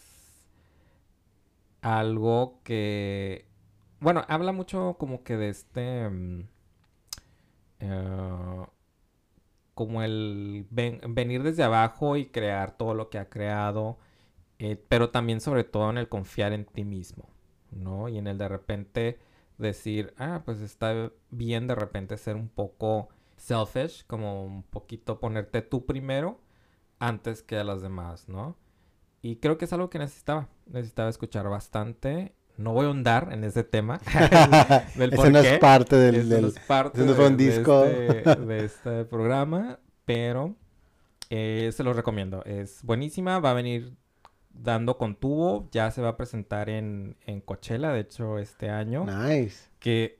algo que bueno, habla mucho como que de este... mm, eh, como el ven- venir desde abajo y crear todo lo que ha creado, eh, pero también sobre todo en el confiar en ti mismo, ¿no? Y en el de repente decir, ah, pues está bien de repente ser un poco selfish, como un poquito ponerte tú primero antes que a los demás, ¿no? Y creo que es algo que necesitaba, necesitaba escuchar bastante. No voy a ahondar en ese tema. del Ese por no es parte del... Eso del- no es parte ese no fue un de- de disco. este- de este programa, pero Eh, se los recomiendo. Es buenísima. Va a venir dando con tubo. Ya se va a presentar en, en Coachella, de hecho, este año. Nice. Que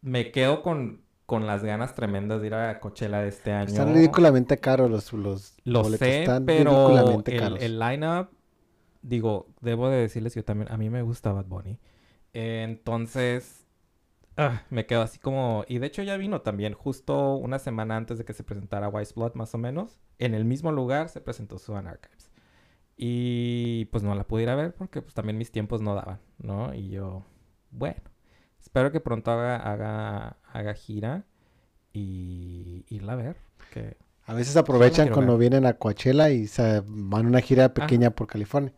me quedo con, con las ganas tremendas de ir a Coachella de este año. Están ridículamente caros los, los Lo boletos. sé, Están pero ridículamente el, caros. el line-up, digo, debo de decirles yo también, a mí me gusta Bad Bunny. Eh, entonces, ah, me quedo así como... Y de hecho ya vino también, justo una semana antes de que se presentara Wise Blood, más o menos. En el mismo lugar se presentó Suan Archives. Y pues no la pude ir a ver porque pues también mis tiempos no daban, ¿no? Y yo, bueno, espero que pronto haga, haga, haga gira y irla a ver. Que A veces aprovechan cuando ver. vienen a Coachella y se van a una gira pequeña por California.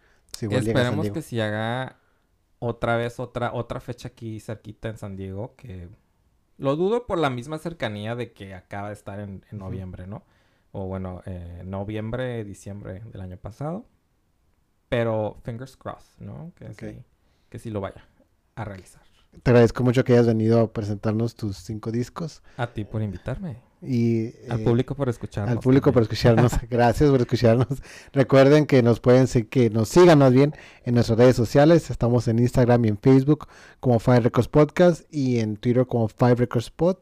Pues Esperemos que si haga otra vez otra otra fecha aquí cerquita en San Diego, que lo dudo por la misma cercanía de que acaba de estar en, en noviembre, ¿no? O bueno, eh, noviembre, diciembre del año pasado. Pero fingers crossed, ¿no? Que, Ok. sí, que sí lo vaya a realizar. Te agradezco mucho que hayas venido a presentarnos tus cinco discos. A ti por invitarme. Y Al eh, público por escucharnos. al público por escucharnos. Gracias por escucharnos. Recuerden que nos pueden seguir, que nos sigan más bien en nuestras redes sociales. Estamos en Instagram y en Facebook como Five Records Podcast y en Twitter como Five Records Pod.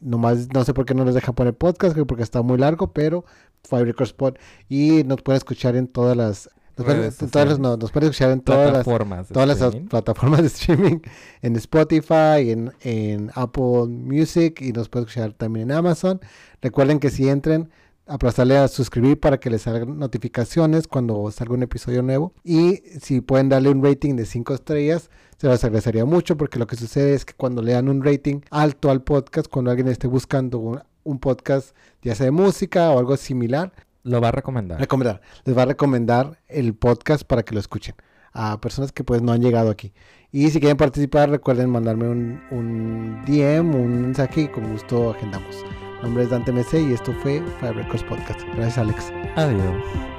Nomás no sé por qué no nos dejan poner podcast, porque está muy largo, pero Five Records Pod. Y nos pueden escuchar en todas las... Nos pueden, todas las- no, nos pueden escuchar en todas las todas las plataformas de streaming, en Spotify, en, en Apple Music y nos pueden escuchar también en Amazon. Recuerden que si entren, aplastarle a suscribir para que les salgan notificaciones cuando salga un episodio nuevo. Y si pueden darle un rating de 5 estrellas, se los agradecería mucho porque lo que sucede es que cuando le dan un rating alto al podcast, cuando alguien esté buscando un, un podcast, ya sea de música o algo similar, Lo va a recomendar. recomendar. Les va a recomendar el podcast para que lo escuchen a personas que pues no han llegado aquí. Y si quieren participar, recuerden mandarme un, un DM, un mensaje y con gusto agendamos. Mi nombre es Dante MC y esto fue Five Records Podcast. Gracias Alex. Adiós.